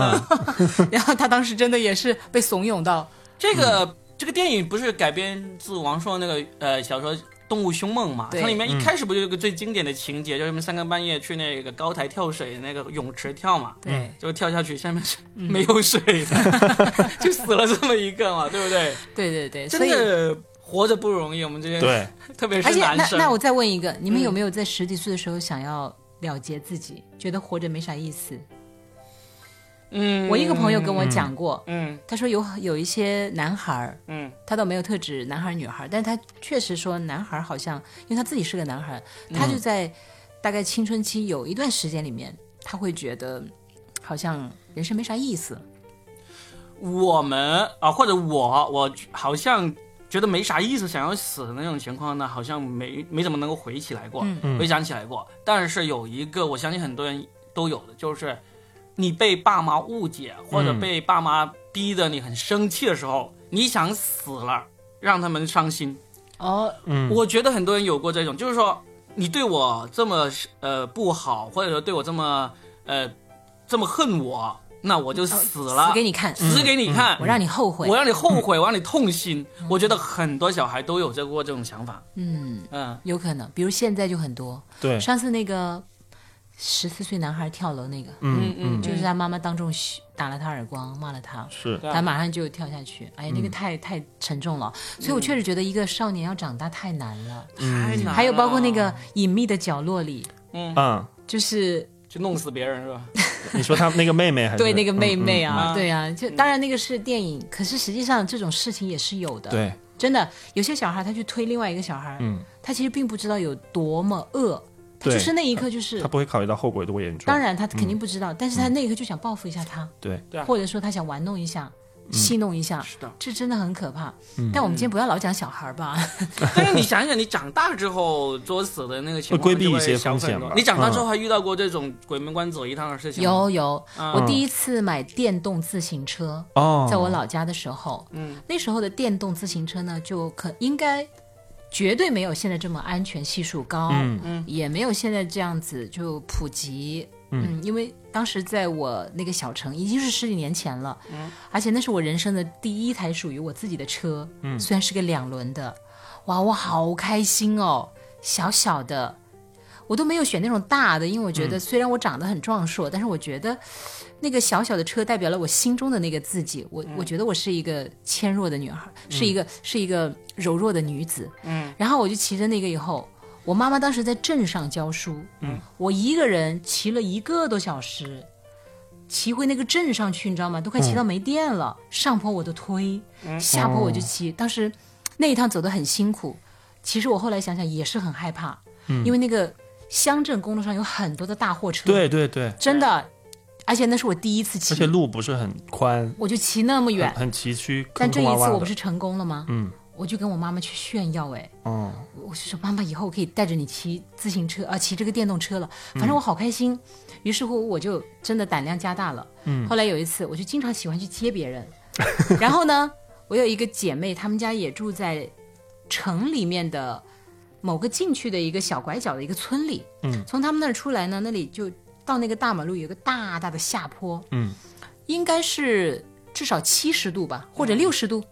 啊，然后他当时真的也是被怂恿到，这个这个电影不是改编自王朔那个呃小说《动物凶猛》嘛？对。它里面一开始不就有个最经典的情节，就是他们三更半夜去那个高台跳水那个泳池跳嘛？对，就跳下去，下面是没有水的，就死了这么一个嘛，对不对？对对对，真的活着不容易，我们这些，对，特别而且是男生。那那我再问一个，你们嗯。有没有在十几岁的时候想要了结自己，觉得活着没啥意思？嗯，我一个朋友跟我讲过，嗯。他说有有一些男孩儿，嗯。他倒没有特指男孩儿女孩儿，但他确实说男孩儿好像，因为他自己是个男孩儿，他就在大概青春期有一段时间里面，他会觉得好像人生没啥意思。我们啊，或者我，我好像觉得没啥意思，想要死的那种情况呢，好像没没怎么能够回起来过，嗯。回想起来过。但是有一个，我相信很多人都有的，就是你被爸妈误解，或者嗯。被爸妈逼得你很生气的时候，你想死了，让他们伤心。哦，嗯。我觉得很多人有过这种，就是说你对我这么呃不好，或者说对我这么呃这么恨我，那我就死了，哦死给你看，死给你看，我让你后悔我。让你后悔，我让你痛心。我觉得很多小孩都有这过这种想法。嗯，嗯有可能，比如现在就很多。对，上次那个十四岁男孩跳楼那个，嗯嗯就是他妈妈当众打了他耳光，骂了他。是他马上就跳下去，哎呀，那个太、太沉重了，所以我确实觉得一个少年要长大太难了。太难还有包括那个隐秘的角落里，嗯，就是就弄死别人是吧？你说他那个妹妹还是？对那个妹妹嗯啊，嗯。对啊，就当然那个是电影，可是实际上这种事情也是有的。嗯，对，真的有些小孩他去推另外一个小孩，嗯，他其实并不知道有多么恶，他就是那一刻就是他，不会考虑到后果有多严重。当然他肯定不知道，但是他那一刻就想报复一下他，对，或者说他想玩弄一下。戏弄一下，是的。这真的很可怕。但我们今天不要老讲小孩吧，但是你想想，你长大之后作死的那个情况会规避一些风险吧。你长大之后还遇到过这种鬼门关走一趟的事情？有有，嗯。我第一次买电动自行车，哦，在我老家的时候，嗯，那时候的电动自行车呢，就可应该绝对没有现在这么安全系数高，嗯。嗯。也没有现在这样子就普及。嗯，因为当时在我那个小城已经是十几年前了，嗯，而且那是我人生的第一台属于我自己的车，嗯，虽然是个两轮的，哇，我好开心哦，小小的，我都没有选那种大的，因为我觉得虽然我长得很壮硕，但是我觉得那个小小的车代表了我心中的那个自己。我、我觉得我是一个纤弱的女孩，是一个是一个柔弱的女子。嗯，然后我就骑着那个以后，我妈妈当时在镇上教书，嗯，我一个人骑了一个多小时。骑回那个镇上去，你知道吗？都快骑到没电了。上坡我都推，下坡我就骑。当时那一趟走得很辛苦，其实我后来想想也是很害怕，因为那个乡镇公路上有很多的大货车，对对对，真的，而且那是我第一次骑，而且路不是很宽，我就骑那么远很。很崎岖，但这一次我不是成功了吗？嗯，我就跟我妈妈去炫耀，哎，哦，我就说妈妈，以后我可以带着你骑自行车啊，骑这个电动车了，反正我好开心。于是乎，我就真的胆量加大了。嗯，后来有一次，我就经常喜欢去接别人，然后呢，我有一个姐妹，她们家也住在城里面的某个进去的一个小拐角的一个村里。嗯，从他们那儿出来呢，那里就到那个大马路有个大大的下坡。嗯，应该是至少七十度吧，或者六十度，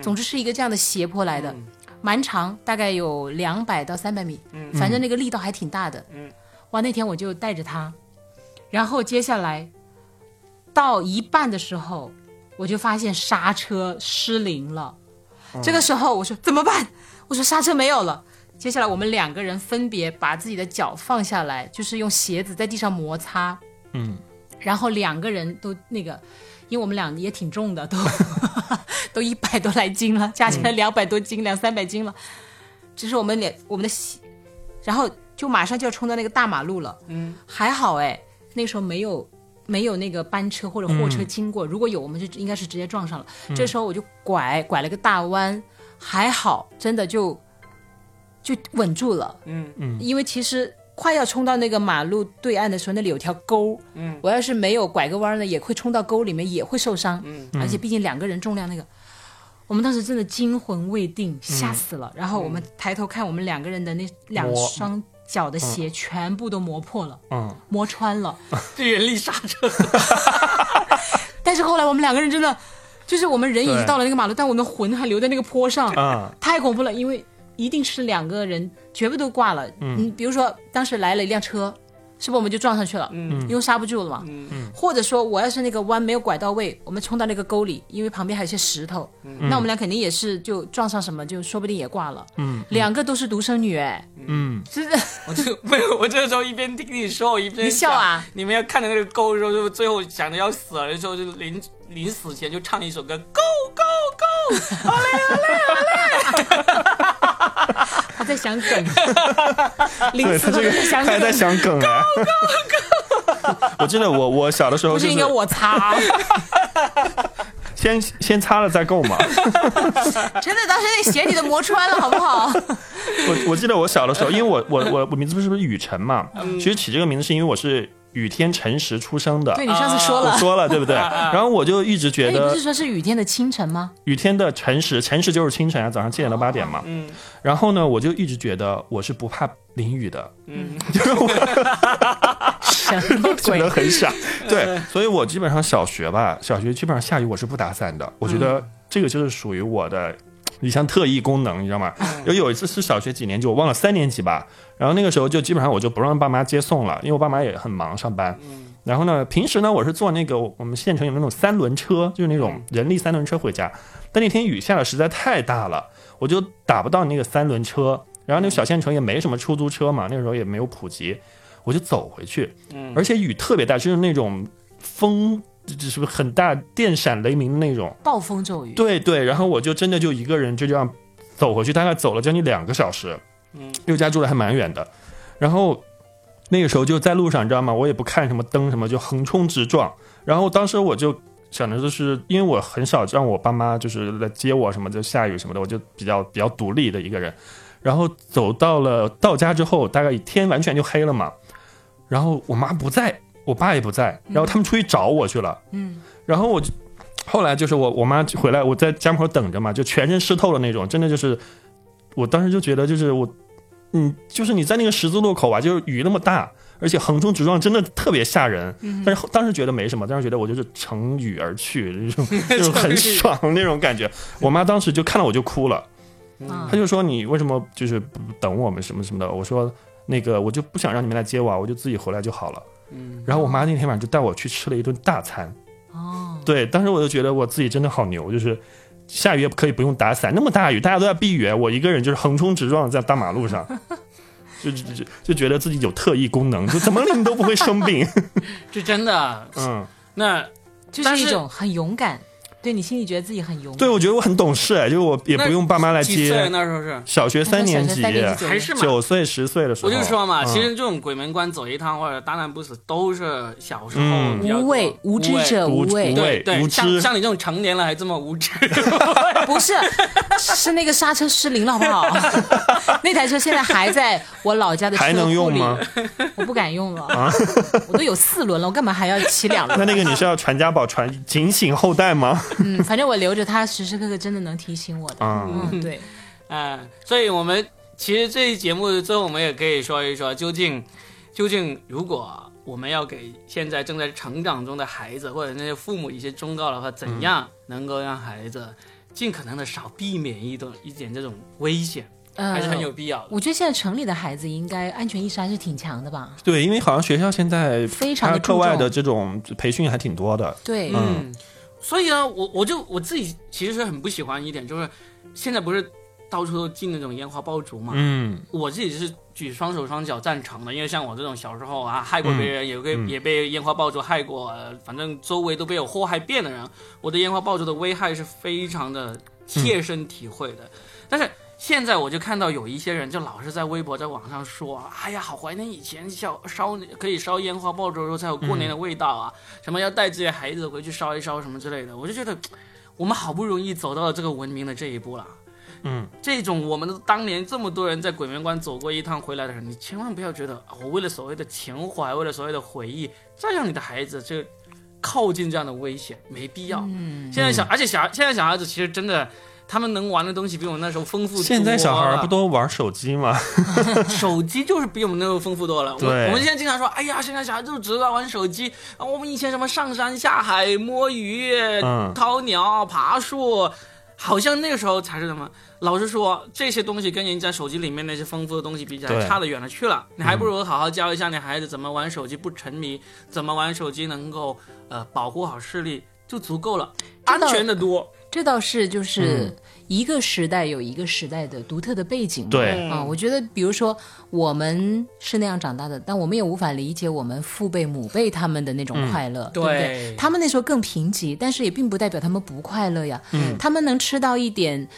总之是一个这样的斜坡来的，蛮长，大概有两百到三百米，反正那个力道还挺大的。嗯哇，那天我就带着他，然后接下来到一半的时候，我就发现刹车失灵了。这个时候我说怎么办？我说刹车没有了。接下来我们两个人分别把自己的脚放下来，就是用鞋子在地上摩擦，嗯，然后两个人都那个，因为我们俩也挺重的，都都一百多来斤了，加起来两百多斤，两三百斤了。只是我们脸我们的膝，然后就马上就要冲到那个大马路了。嗯，还好哎，那个时候没有没有那个班车或者货车经过，如果有，我们就应该是直接撞上了。这时候我就拐拐了个大弯，还好，真的就就稳住了。嗯嗯因为其实快要冲到那个马路对岸的时候，那里有条沟，嗯，我要是没有拐个弯呢，也会冲到沟里面，也会受伤，嗯，而且毕竟两个人重量那个。我们当时真的惊魂未定，吓死了。然后我们抬头看，我们两个人的那两双脚的鞋全部都磨破了，嗯，磨穿了。这人力刹车，但是后来我们两个人真的，就是我们人已经到了那个马路，但我们魂还留在那个坡上，啊，太恐怖了，因为一定是两个人全部都挂了。嗯，比如说当时来了一辆车，是不是我们就撞上去了？嗯。因为刹不住了嘛。嗯。或者说我要是那个弯没有拐到位，我们冲到那个沟里，因为旁边还有些石头，那我们俩肯定也是就撞上什么，就说不定也挂了。嗯两个都是独生女，哎，嗯，是我就没有，我这个时候一边听你说，我一边你笑啊！你们要看着那个沟的时候，就最后想着要死了的时候，就临临死前就唱一首歌，Go Go Go，他在想梗，临对死都他这个在想梗他还在，想梗哎。我记得我我小的时候就是不应该我擦？先先擦了再够嘛。真的当时那鞋底都磨穿了，好不好？我我记得我小的时候，因为我我我我名字不是不是雨辰嘛，其实起这个名字是因为我是雨天辰时出生的。对你上次说了，我说了，对不对？然后我就一直觉得，你不得是说是雨天的清晨吗？雨天的辰时，辰时就是清晨啊，早上七点到八点嘛。嗯然后呢，我就一直觉得我是不怕淋雨的，嗯，就是我什么觉鬼得？很傻。对，所以我基本上小学吧，小学基本上下雨我是不打伞的。我觉得这个就是属于我的一项特异功能，你知道吗？有有一次是小学几年级，我忘了三年级吧。然后那个时候就基本上我就不让爸妈接送了，因为我爸妈也很忙上班。然后呢，平时呢我是坐那个我们县城有那种三轮车，就是那种人力三轮车回家。但那天雨下的实在太大了，我就打不到那个三轮车。然后那个小县城也没什么出租车嘛，那个时候也没有普及，我就走回去。而且雨特别大，就是那种风，就是不是很大，电闪雷鸣的那种。暴风骤雨，对对，然后我就真的就一个人就这样走回去，大概走了将近两个小时。嗯，离我家住的还蛮远的。然后那个时候就在路上，你知道吗？我也不看什么灯什么，就横冲直撞。然后当时我就想着，就是因为我很少让我爸妈就是来接我什么，就下雨什么的，我就比较比较独立的一个人。然后走到了到家之后，大概天完全就黑了嘛。然后我妈不在，我爸也不在，然后他们出去找我去了。嗯，然后我就后来就是我我妈回来，我在家门口等着嘛，就全身湿透了那种，真的就是，我当时就觉得就是我，嗯，就是你在那个十字路口啊，就是雨那么大，而且横冲直撞，真的特别吓人。但是后当时觉得没什么，当时觉得我就是乘雨而去，那种 就是很爽那种感觉。我妈当时就看到我就哭了，嗯她就说你为什么就是不等我们什么什么的？我说那个我就不想让你们来接我啊，我就自己回来就好了。嗯，然后我妈那天晚上就带我去吃了一顿大餐。哦，对，当时我就觉得我自己真的好牛，就是下雨也可以不用打伞，那么大雨大家都在避雨，我一个人就是横冲直撞在大马路上，就就就就觉得自己有特异功能，就怎么淋都不会生病。这真的，嗯，那就是一种很勇敢，对你心里觉得自己很勇敢。对，我觉得我很懂事，哎，就是我也不用爸妈来几岁接。那时候是？小学三年级还是九岁十岁的时候，我就说嘛，嗯其实这种鬼门关走一趟或者大难不死，都是小时候无畏，无知者无畏对对，无知像像你这种成年了还这么无知，不是，是那个刹车失灵了，好不好？那台车现在还在我老家的车还能库里用吗？我不敢用了，我都有四轮了，我干嘛还要骑两轮？那那个你是要传家宝传警醒后代吗？嗯，反正我留着它，时时刻刻真的能提醒我的。嗯嗯，对，嗯，所以我们其实这一节目最后我们也可以说一说，究竟究竟如果我们要给现在正在成长中的孩子或者那些父母一些忠告的话，怎样能够让孩子尽可能的少避免一种一点这种危险，呃，还是很有必要的。我觉得现在城里的孩子应该安全意识还是挺强的吧？对，因为好像学校现在非常的课外的这种培训还挺多的。对，嗯，所以呢，我我就我自己其实是很不喜欢一点，就是现在不是到处都进那种烟花爆竹嘛，嗯。我自己是举双手双脚赞成的，因为像我这种小时候啊害过别人，也被、嗯。也被烟花爆竹害过、呃反正周围都被我祸害遍的人，我对烟花爆竹的危害是非常的切身体会的。但是现在我就看到有一些人就老是在微博在网上说，哎呀，好怀念以前小烧可以烧烟花爆竹的时候才有过年的味道啊，什么要带自己的孩子回去烧一烧什么之类的，我就觉得我们好不容易走到了这个文明的这一步了。嗯，这种我们当年这么多人在鬼门关走过一趟回来的人，你千万不要觉得啊我为了所谓的情怀，为了所谓的回忆，再让你的孩子就靠近这样的危险，没必要。嗯，现在小，而且小现在小孩子其实真的，他们能玩的东西比我们那时候丰富多了。现在小孩不都玩手机吗？手机就是比我们那时候丰富多了。我对我们现在经常说，哎呀，现在小孩子就知道玩手机啊。我们以前什么上山下海、摸鱼、嗯掏鸟、爬树。好像那个时候才是什么？老实说，这些东西跟人家手机里面那些丰富的东西比起来，差得远了去了。你还不如好好教一下你孩子怎么玩手机不沉迷，怎么玩手机能够呃保护好视力，就足够了，安全的多。这倒是就是嗯一个时代有一个时代的独特的背景嘛。对啊，我觉得比如说我们是那样长大的，但我们也无法理解我们父辈母辈他们的那种快乐，对不对对？他们那时候更贫瘠，但是也并不代表他们不快乐呀。嗯他们能吃到一点。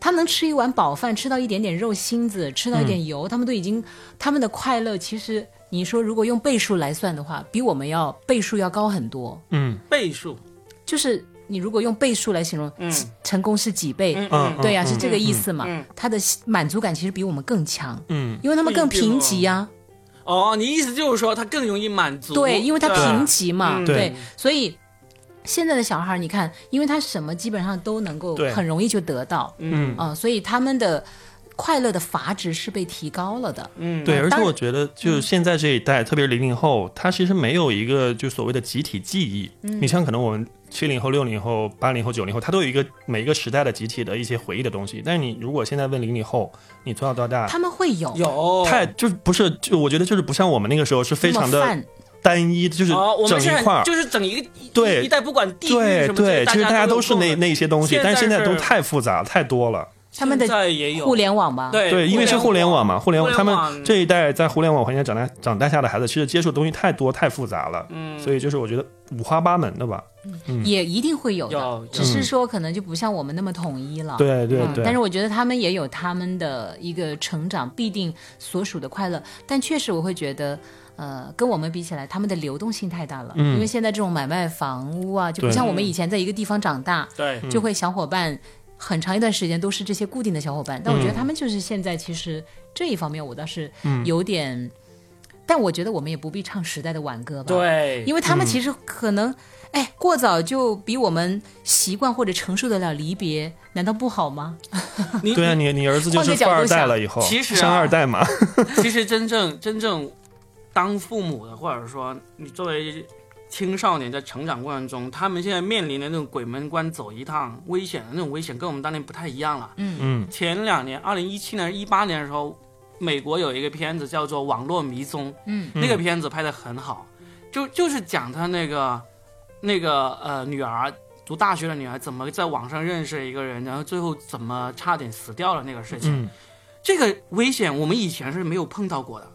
他能吃一碗饱饭，吃到一点点肉芯子，吃到一点油，他们都已经，他们的快乐其实，你说如果用倍数来算的话，比我们要倍数要高很多。嗯倍数，就是你如果用倍数来形容，嗯。成功是几倍？嗯嗯，对呀、嗯是这个意思嘛。嗯他的满足感其实比我们更强，嗯。因为他们更贫瘠呀、哦，你意思就是说他更容易满足？对，因为他贫瘠嘛，嗯。对，所以现在的小孩儿，你看，因为他什么基本上都能够很容易就得到，嗯。啊、所以他们的快乐的阀值是被提高了的。嗯，对，而且我觉得，就现在这一代，特别是零零后，他其实没有一个就所谓的集体记忆。嗯。你像可能我们七零后、六零后、八零后、九零后，他都有一个每一个时代的集体的一些回忆的东西。但是你如果现在问零零后，你从小到大，他们会有有太就是不是就我觉得就是不像我们那个时候是非常的单一，就是整一块儿。很就是整一个对一一代不管地域对什么其实大家都都是那那些东西，但是现在都太复杂太多了。他们的现在也有。互联网吧？对对，因为是互联网。嘛，互联网他们这一代在互联网环境长大长大下的孩子，其实接触的东西太多太复杂了，嗯。所以就是我觉得五花八门的吧。也一定会有的，只是说可能就不像我们那么统一了。嗯，对对对，但是我觉得他们也有他们的一个成长必定所属的快乐，但确实我会觉得。呃，跟我们比起来，他们的流动性太大了。嗯。因为现在这种买卖房屋啊，就不像我们以前在一个地方长大，对。就会小伙伴很长一段时间都是这些固定的小伙伴。但我觉得他们就是现在其实这一方面，我倒是有点，但我觉得我们也不必唱时代的挽歌吧。对，因为他们其实可能，哎，过早就比我们习惯或者承受得了离别，难道不好吗？你 对啊，你你儿子就换是富二代了以后，其实啊生二代嘛，其实真正真正当父母的，或者说你作为青少年在成长过程中，他们现在面临的那种鬼门关走一趟危险的那种危险，跟我们当年不太一样了。嗯。嗯前两年，二零一七年、一八年的时候，美国有一个片子叫做《网络迷踪》，嗯，那个片子拍的很好，就就是讲他那个那个呃女儿读大学的女儿怎么在网上认识一个人，然后最后怎么差点死掉了那个事情。嗯。这个危险我们以前是没有碰到过的，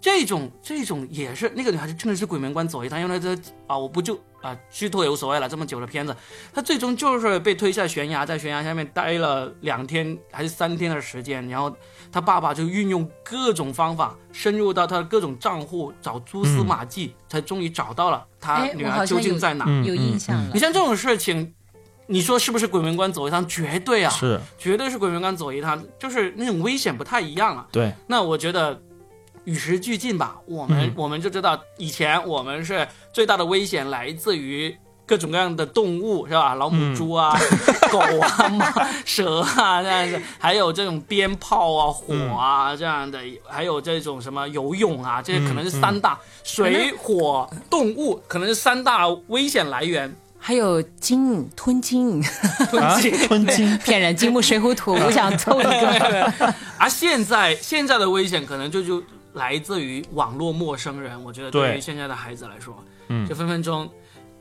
这种这种也是那个女孩子真的是鬼门关走一趟，因为她这啊我不就啊剧透也无所谓了，这么久的片子，她最终就是被推下悬崖，在悬崖下面待了两天还是三天的时间，然后她爸爸就运用各种方法深入到她的各种账户找蛛丝马迹，才终于找到了她哎女儿究竟在哪。嗯有印象了。你像这种事情。你说是不是鬼门关走一趟？绝对啊，是绝对是鬼门关走一趟，就是那种危险不太一样啊。对，那我觉得与时俱进吧，我们、嗯。我们就知道，以前我们是最大的危险来自于各种各样的动物，是吧？老母猪啊、狗啊、马、蛇啊这样子，还有这种鞭炮啊、火啊、这样的，还有这种什么游泳啊，这些可能是三大、水、火、动物，可能是三大危险来源。还有金吞金，啊，吞金，骗人，金木水火土，我想凑一个。而现在现在的危险可能就就来自于网络陌生人，我觉得对于现在的孩子来说，嗯就分分钟。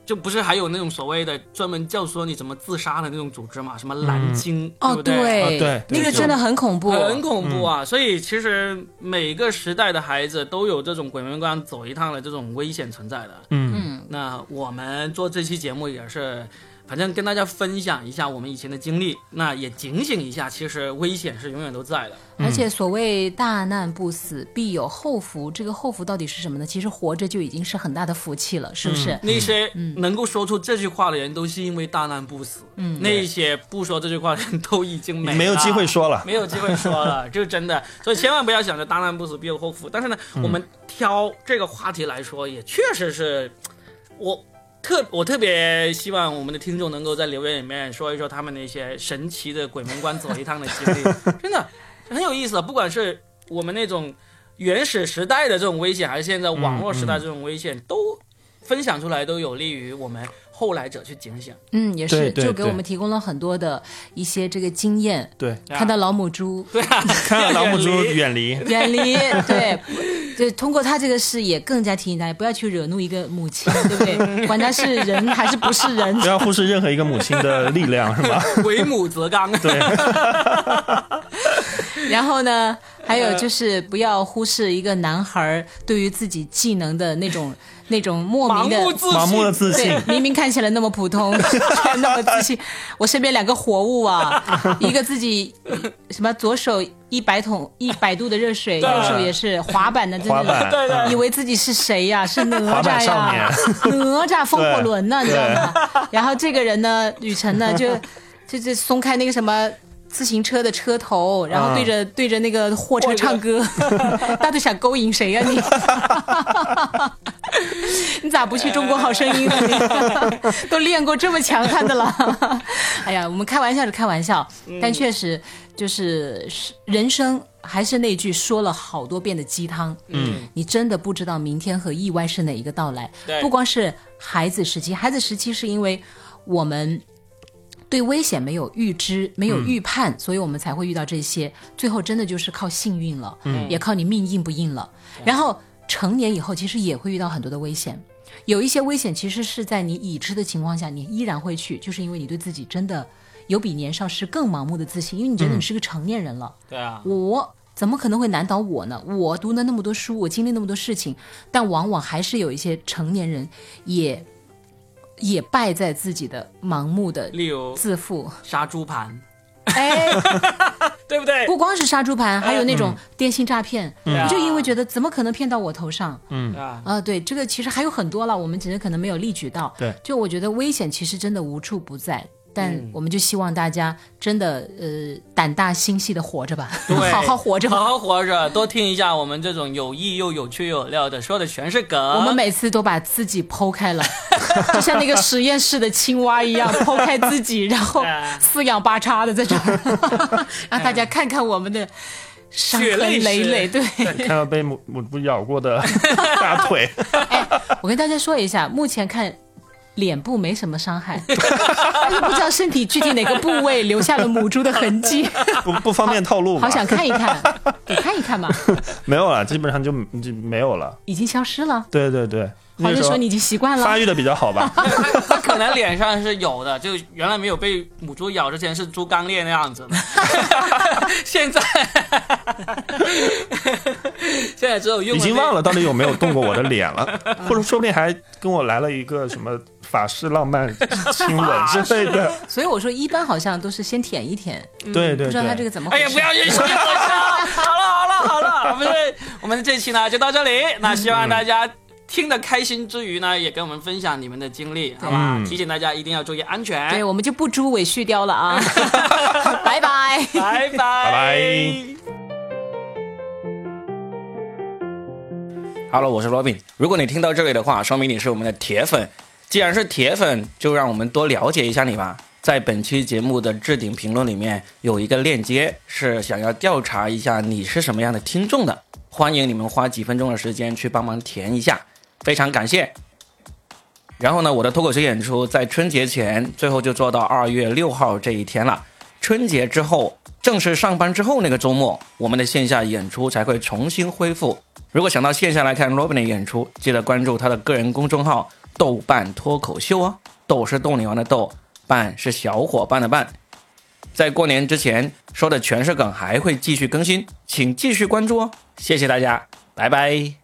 就不是还有那种所谓的专门教唆你怎么自杀的那种组织嘛？什么蓝鲸，哦，对对那个真的很恐怖，很恐怖啊！所以其实每个时代的孩子都有这种鬼门关走一趟的这种危险存在的。嗯嗯，那我们做这期节目也是，反正跟大家分享一下我们以前的经历，那也警醒一下，其实危险是永远都在的。而且所谓大难不死，必有后福。这个后福到底是什么呢？其实活着就已经是很大的福气了，是不是？那些能够说出这句话的人，都是因为大难不死。嗯，那些不说这句话的人都已经没没有机会说了。没有机会说了，就是真的。所以千万不要想着大难不死必有后福。但是呢，我们挑这个话题来说，也确实是我。特我特别希望我们的听众能够在留言里面说一说他们那些神奇的鬼门关走一趟的经历，真的很有意思。不管是我们那种原始时代的这种危险，还是现在网络时代这种危险，都分享出来，都有利于我们后来者去警醒。嗯，也是，就给我们提供了很多的一些这个经验。对，看到老母猪 对啊，看到老母猪远离远离，对，就通过他这个事也更加提醒大家不要去惹怒一个母亲，对不对？管他是人还是不是人不。要忽视任何一个母亲的力量，是吧？为母则刚。对，然后呢，还有就是不要忽视一个男孩儿对于自己技能的那种那种莫名的目自信，盲目的自信。对，，明明看起来那么普通，却 那么自信。我身边两个活物啊，一个自己什么左手一百桶一百度的热水，右手也是滑板的，真的对对。以为自己是谁呀？是哪吒少呀，哪吒风火轮呢，你知道吗？然后这个人呢，雨辰呢，就就就松开那个什么。自行车的车头，然后对着、对着那个货车唱歌，到底想勾引谁呀、你？你咋不去中国好声音呢？你 都练过这么强悍的了。哎呀，我们开玩笑是开玩笑，但确实就是是人生还是那句说了好多遍的鸡汤。嗯，你真的不知道明天和意外是哪一个到来。不光是孩子时期，孩子时期是因为我们。对危险没有预知，没有预判，所以我们才会遇到这些。最后真的就是靠幸运了，也靠你命硬不硬了。然后成年以后，其实也会遇到很多的危险。有一些危险其实是在你已知的情况下，你依然会去，就是因为你对自己真的有比年少时更盲目的自信，因为你觉得你是个成年人了。对啊，我怎么可能会难倒我呢？我读了那么多书，我经历那么多事情，但往往还是有一些成年人也也败在自己的盲目的自负。杀猪盘，哎，对不对？不光是杀猪盘，还有那种电信诈骗，对啊你就因为觉得怎么可能骗到我头上？嗯。啊，啊，对，这个其实还有很多了，我们只是可能没有例举到。对，就我觉得危险其实真的无处不在，但嗯我们就希望大家真的呃胆大心细的活着吧，对 好好活着。好好活着，多听一下我们这种有意又有趣有料的，说的全是梗。我们每次都把自己剖开了，就像那个实验室的青蛙一样，剖开自己，然后啊四仰八叉的在这儿，让大家看看我们的伤痕血泪累累。对，看到被母母猪咬过的大腿，哎我跟大家说一下，目前看。脸部没什么伤害，但是不知道身体具体哪个部位留下了母猪的痕迹，不不方便透露吧好？想看一看，给看一看吧，没有了，基本上就就没有了。已经消失了。对对对，好那时候像说你已经习惯了发，育的比较好吧？他可能脸上是有的，就原来没有被母猪咬之前是猪刚鬣那样子的，现在 现在只有用已经忘了了到底有没有动过我的脸了，或者说不定还跟我来了一个什么法式浪漫亲吻之类的。所以我说一般好像都是先舔一舔，对对不知道他这，个怎么回事。哎呀，不要越说越恶心了！好了好了好了，我们这我们这期呢就到这里。那希望大家听得开心之余呢，也跟我们分享你们的经历，好吧？嗯提醒大家一定要注意安全对，我们就不猪尾续貂了啊！拜拜。拜拜拜拜。Hello，我是 Robin。如果你听到这里的话，说明你是我们的铁粉。既然是铁粉，就让我们多了解一下你吧。在本期节目的置顶评论里面有一个链接，是想要调查一下你是什么样的听众的。欢迎你们花几分钟的时间去帮忙填一下，非常感谢。然后呢，我的脱口秀演出在春节前最后就做到二月六号这一天了。春节之后，正式上班之后那个周末，我们的线下演出才会重新恢复。如果想到线下来看 Robin 的演出，记得关注他的个人公众号“豆瓣脱口秀”哦。豆是逗你玩的豆，伴是小伙伴的伴。在过年之前说的全是梗还会继续更新，请继续关注哦。谢谢大家，拜拜。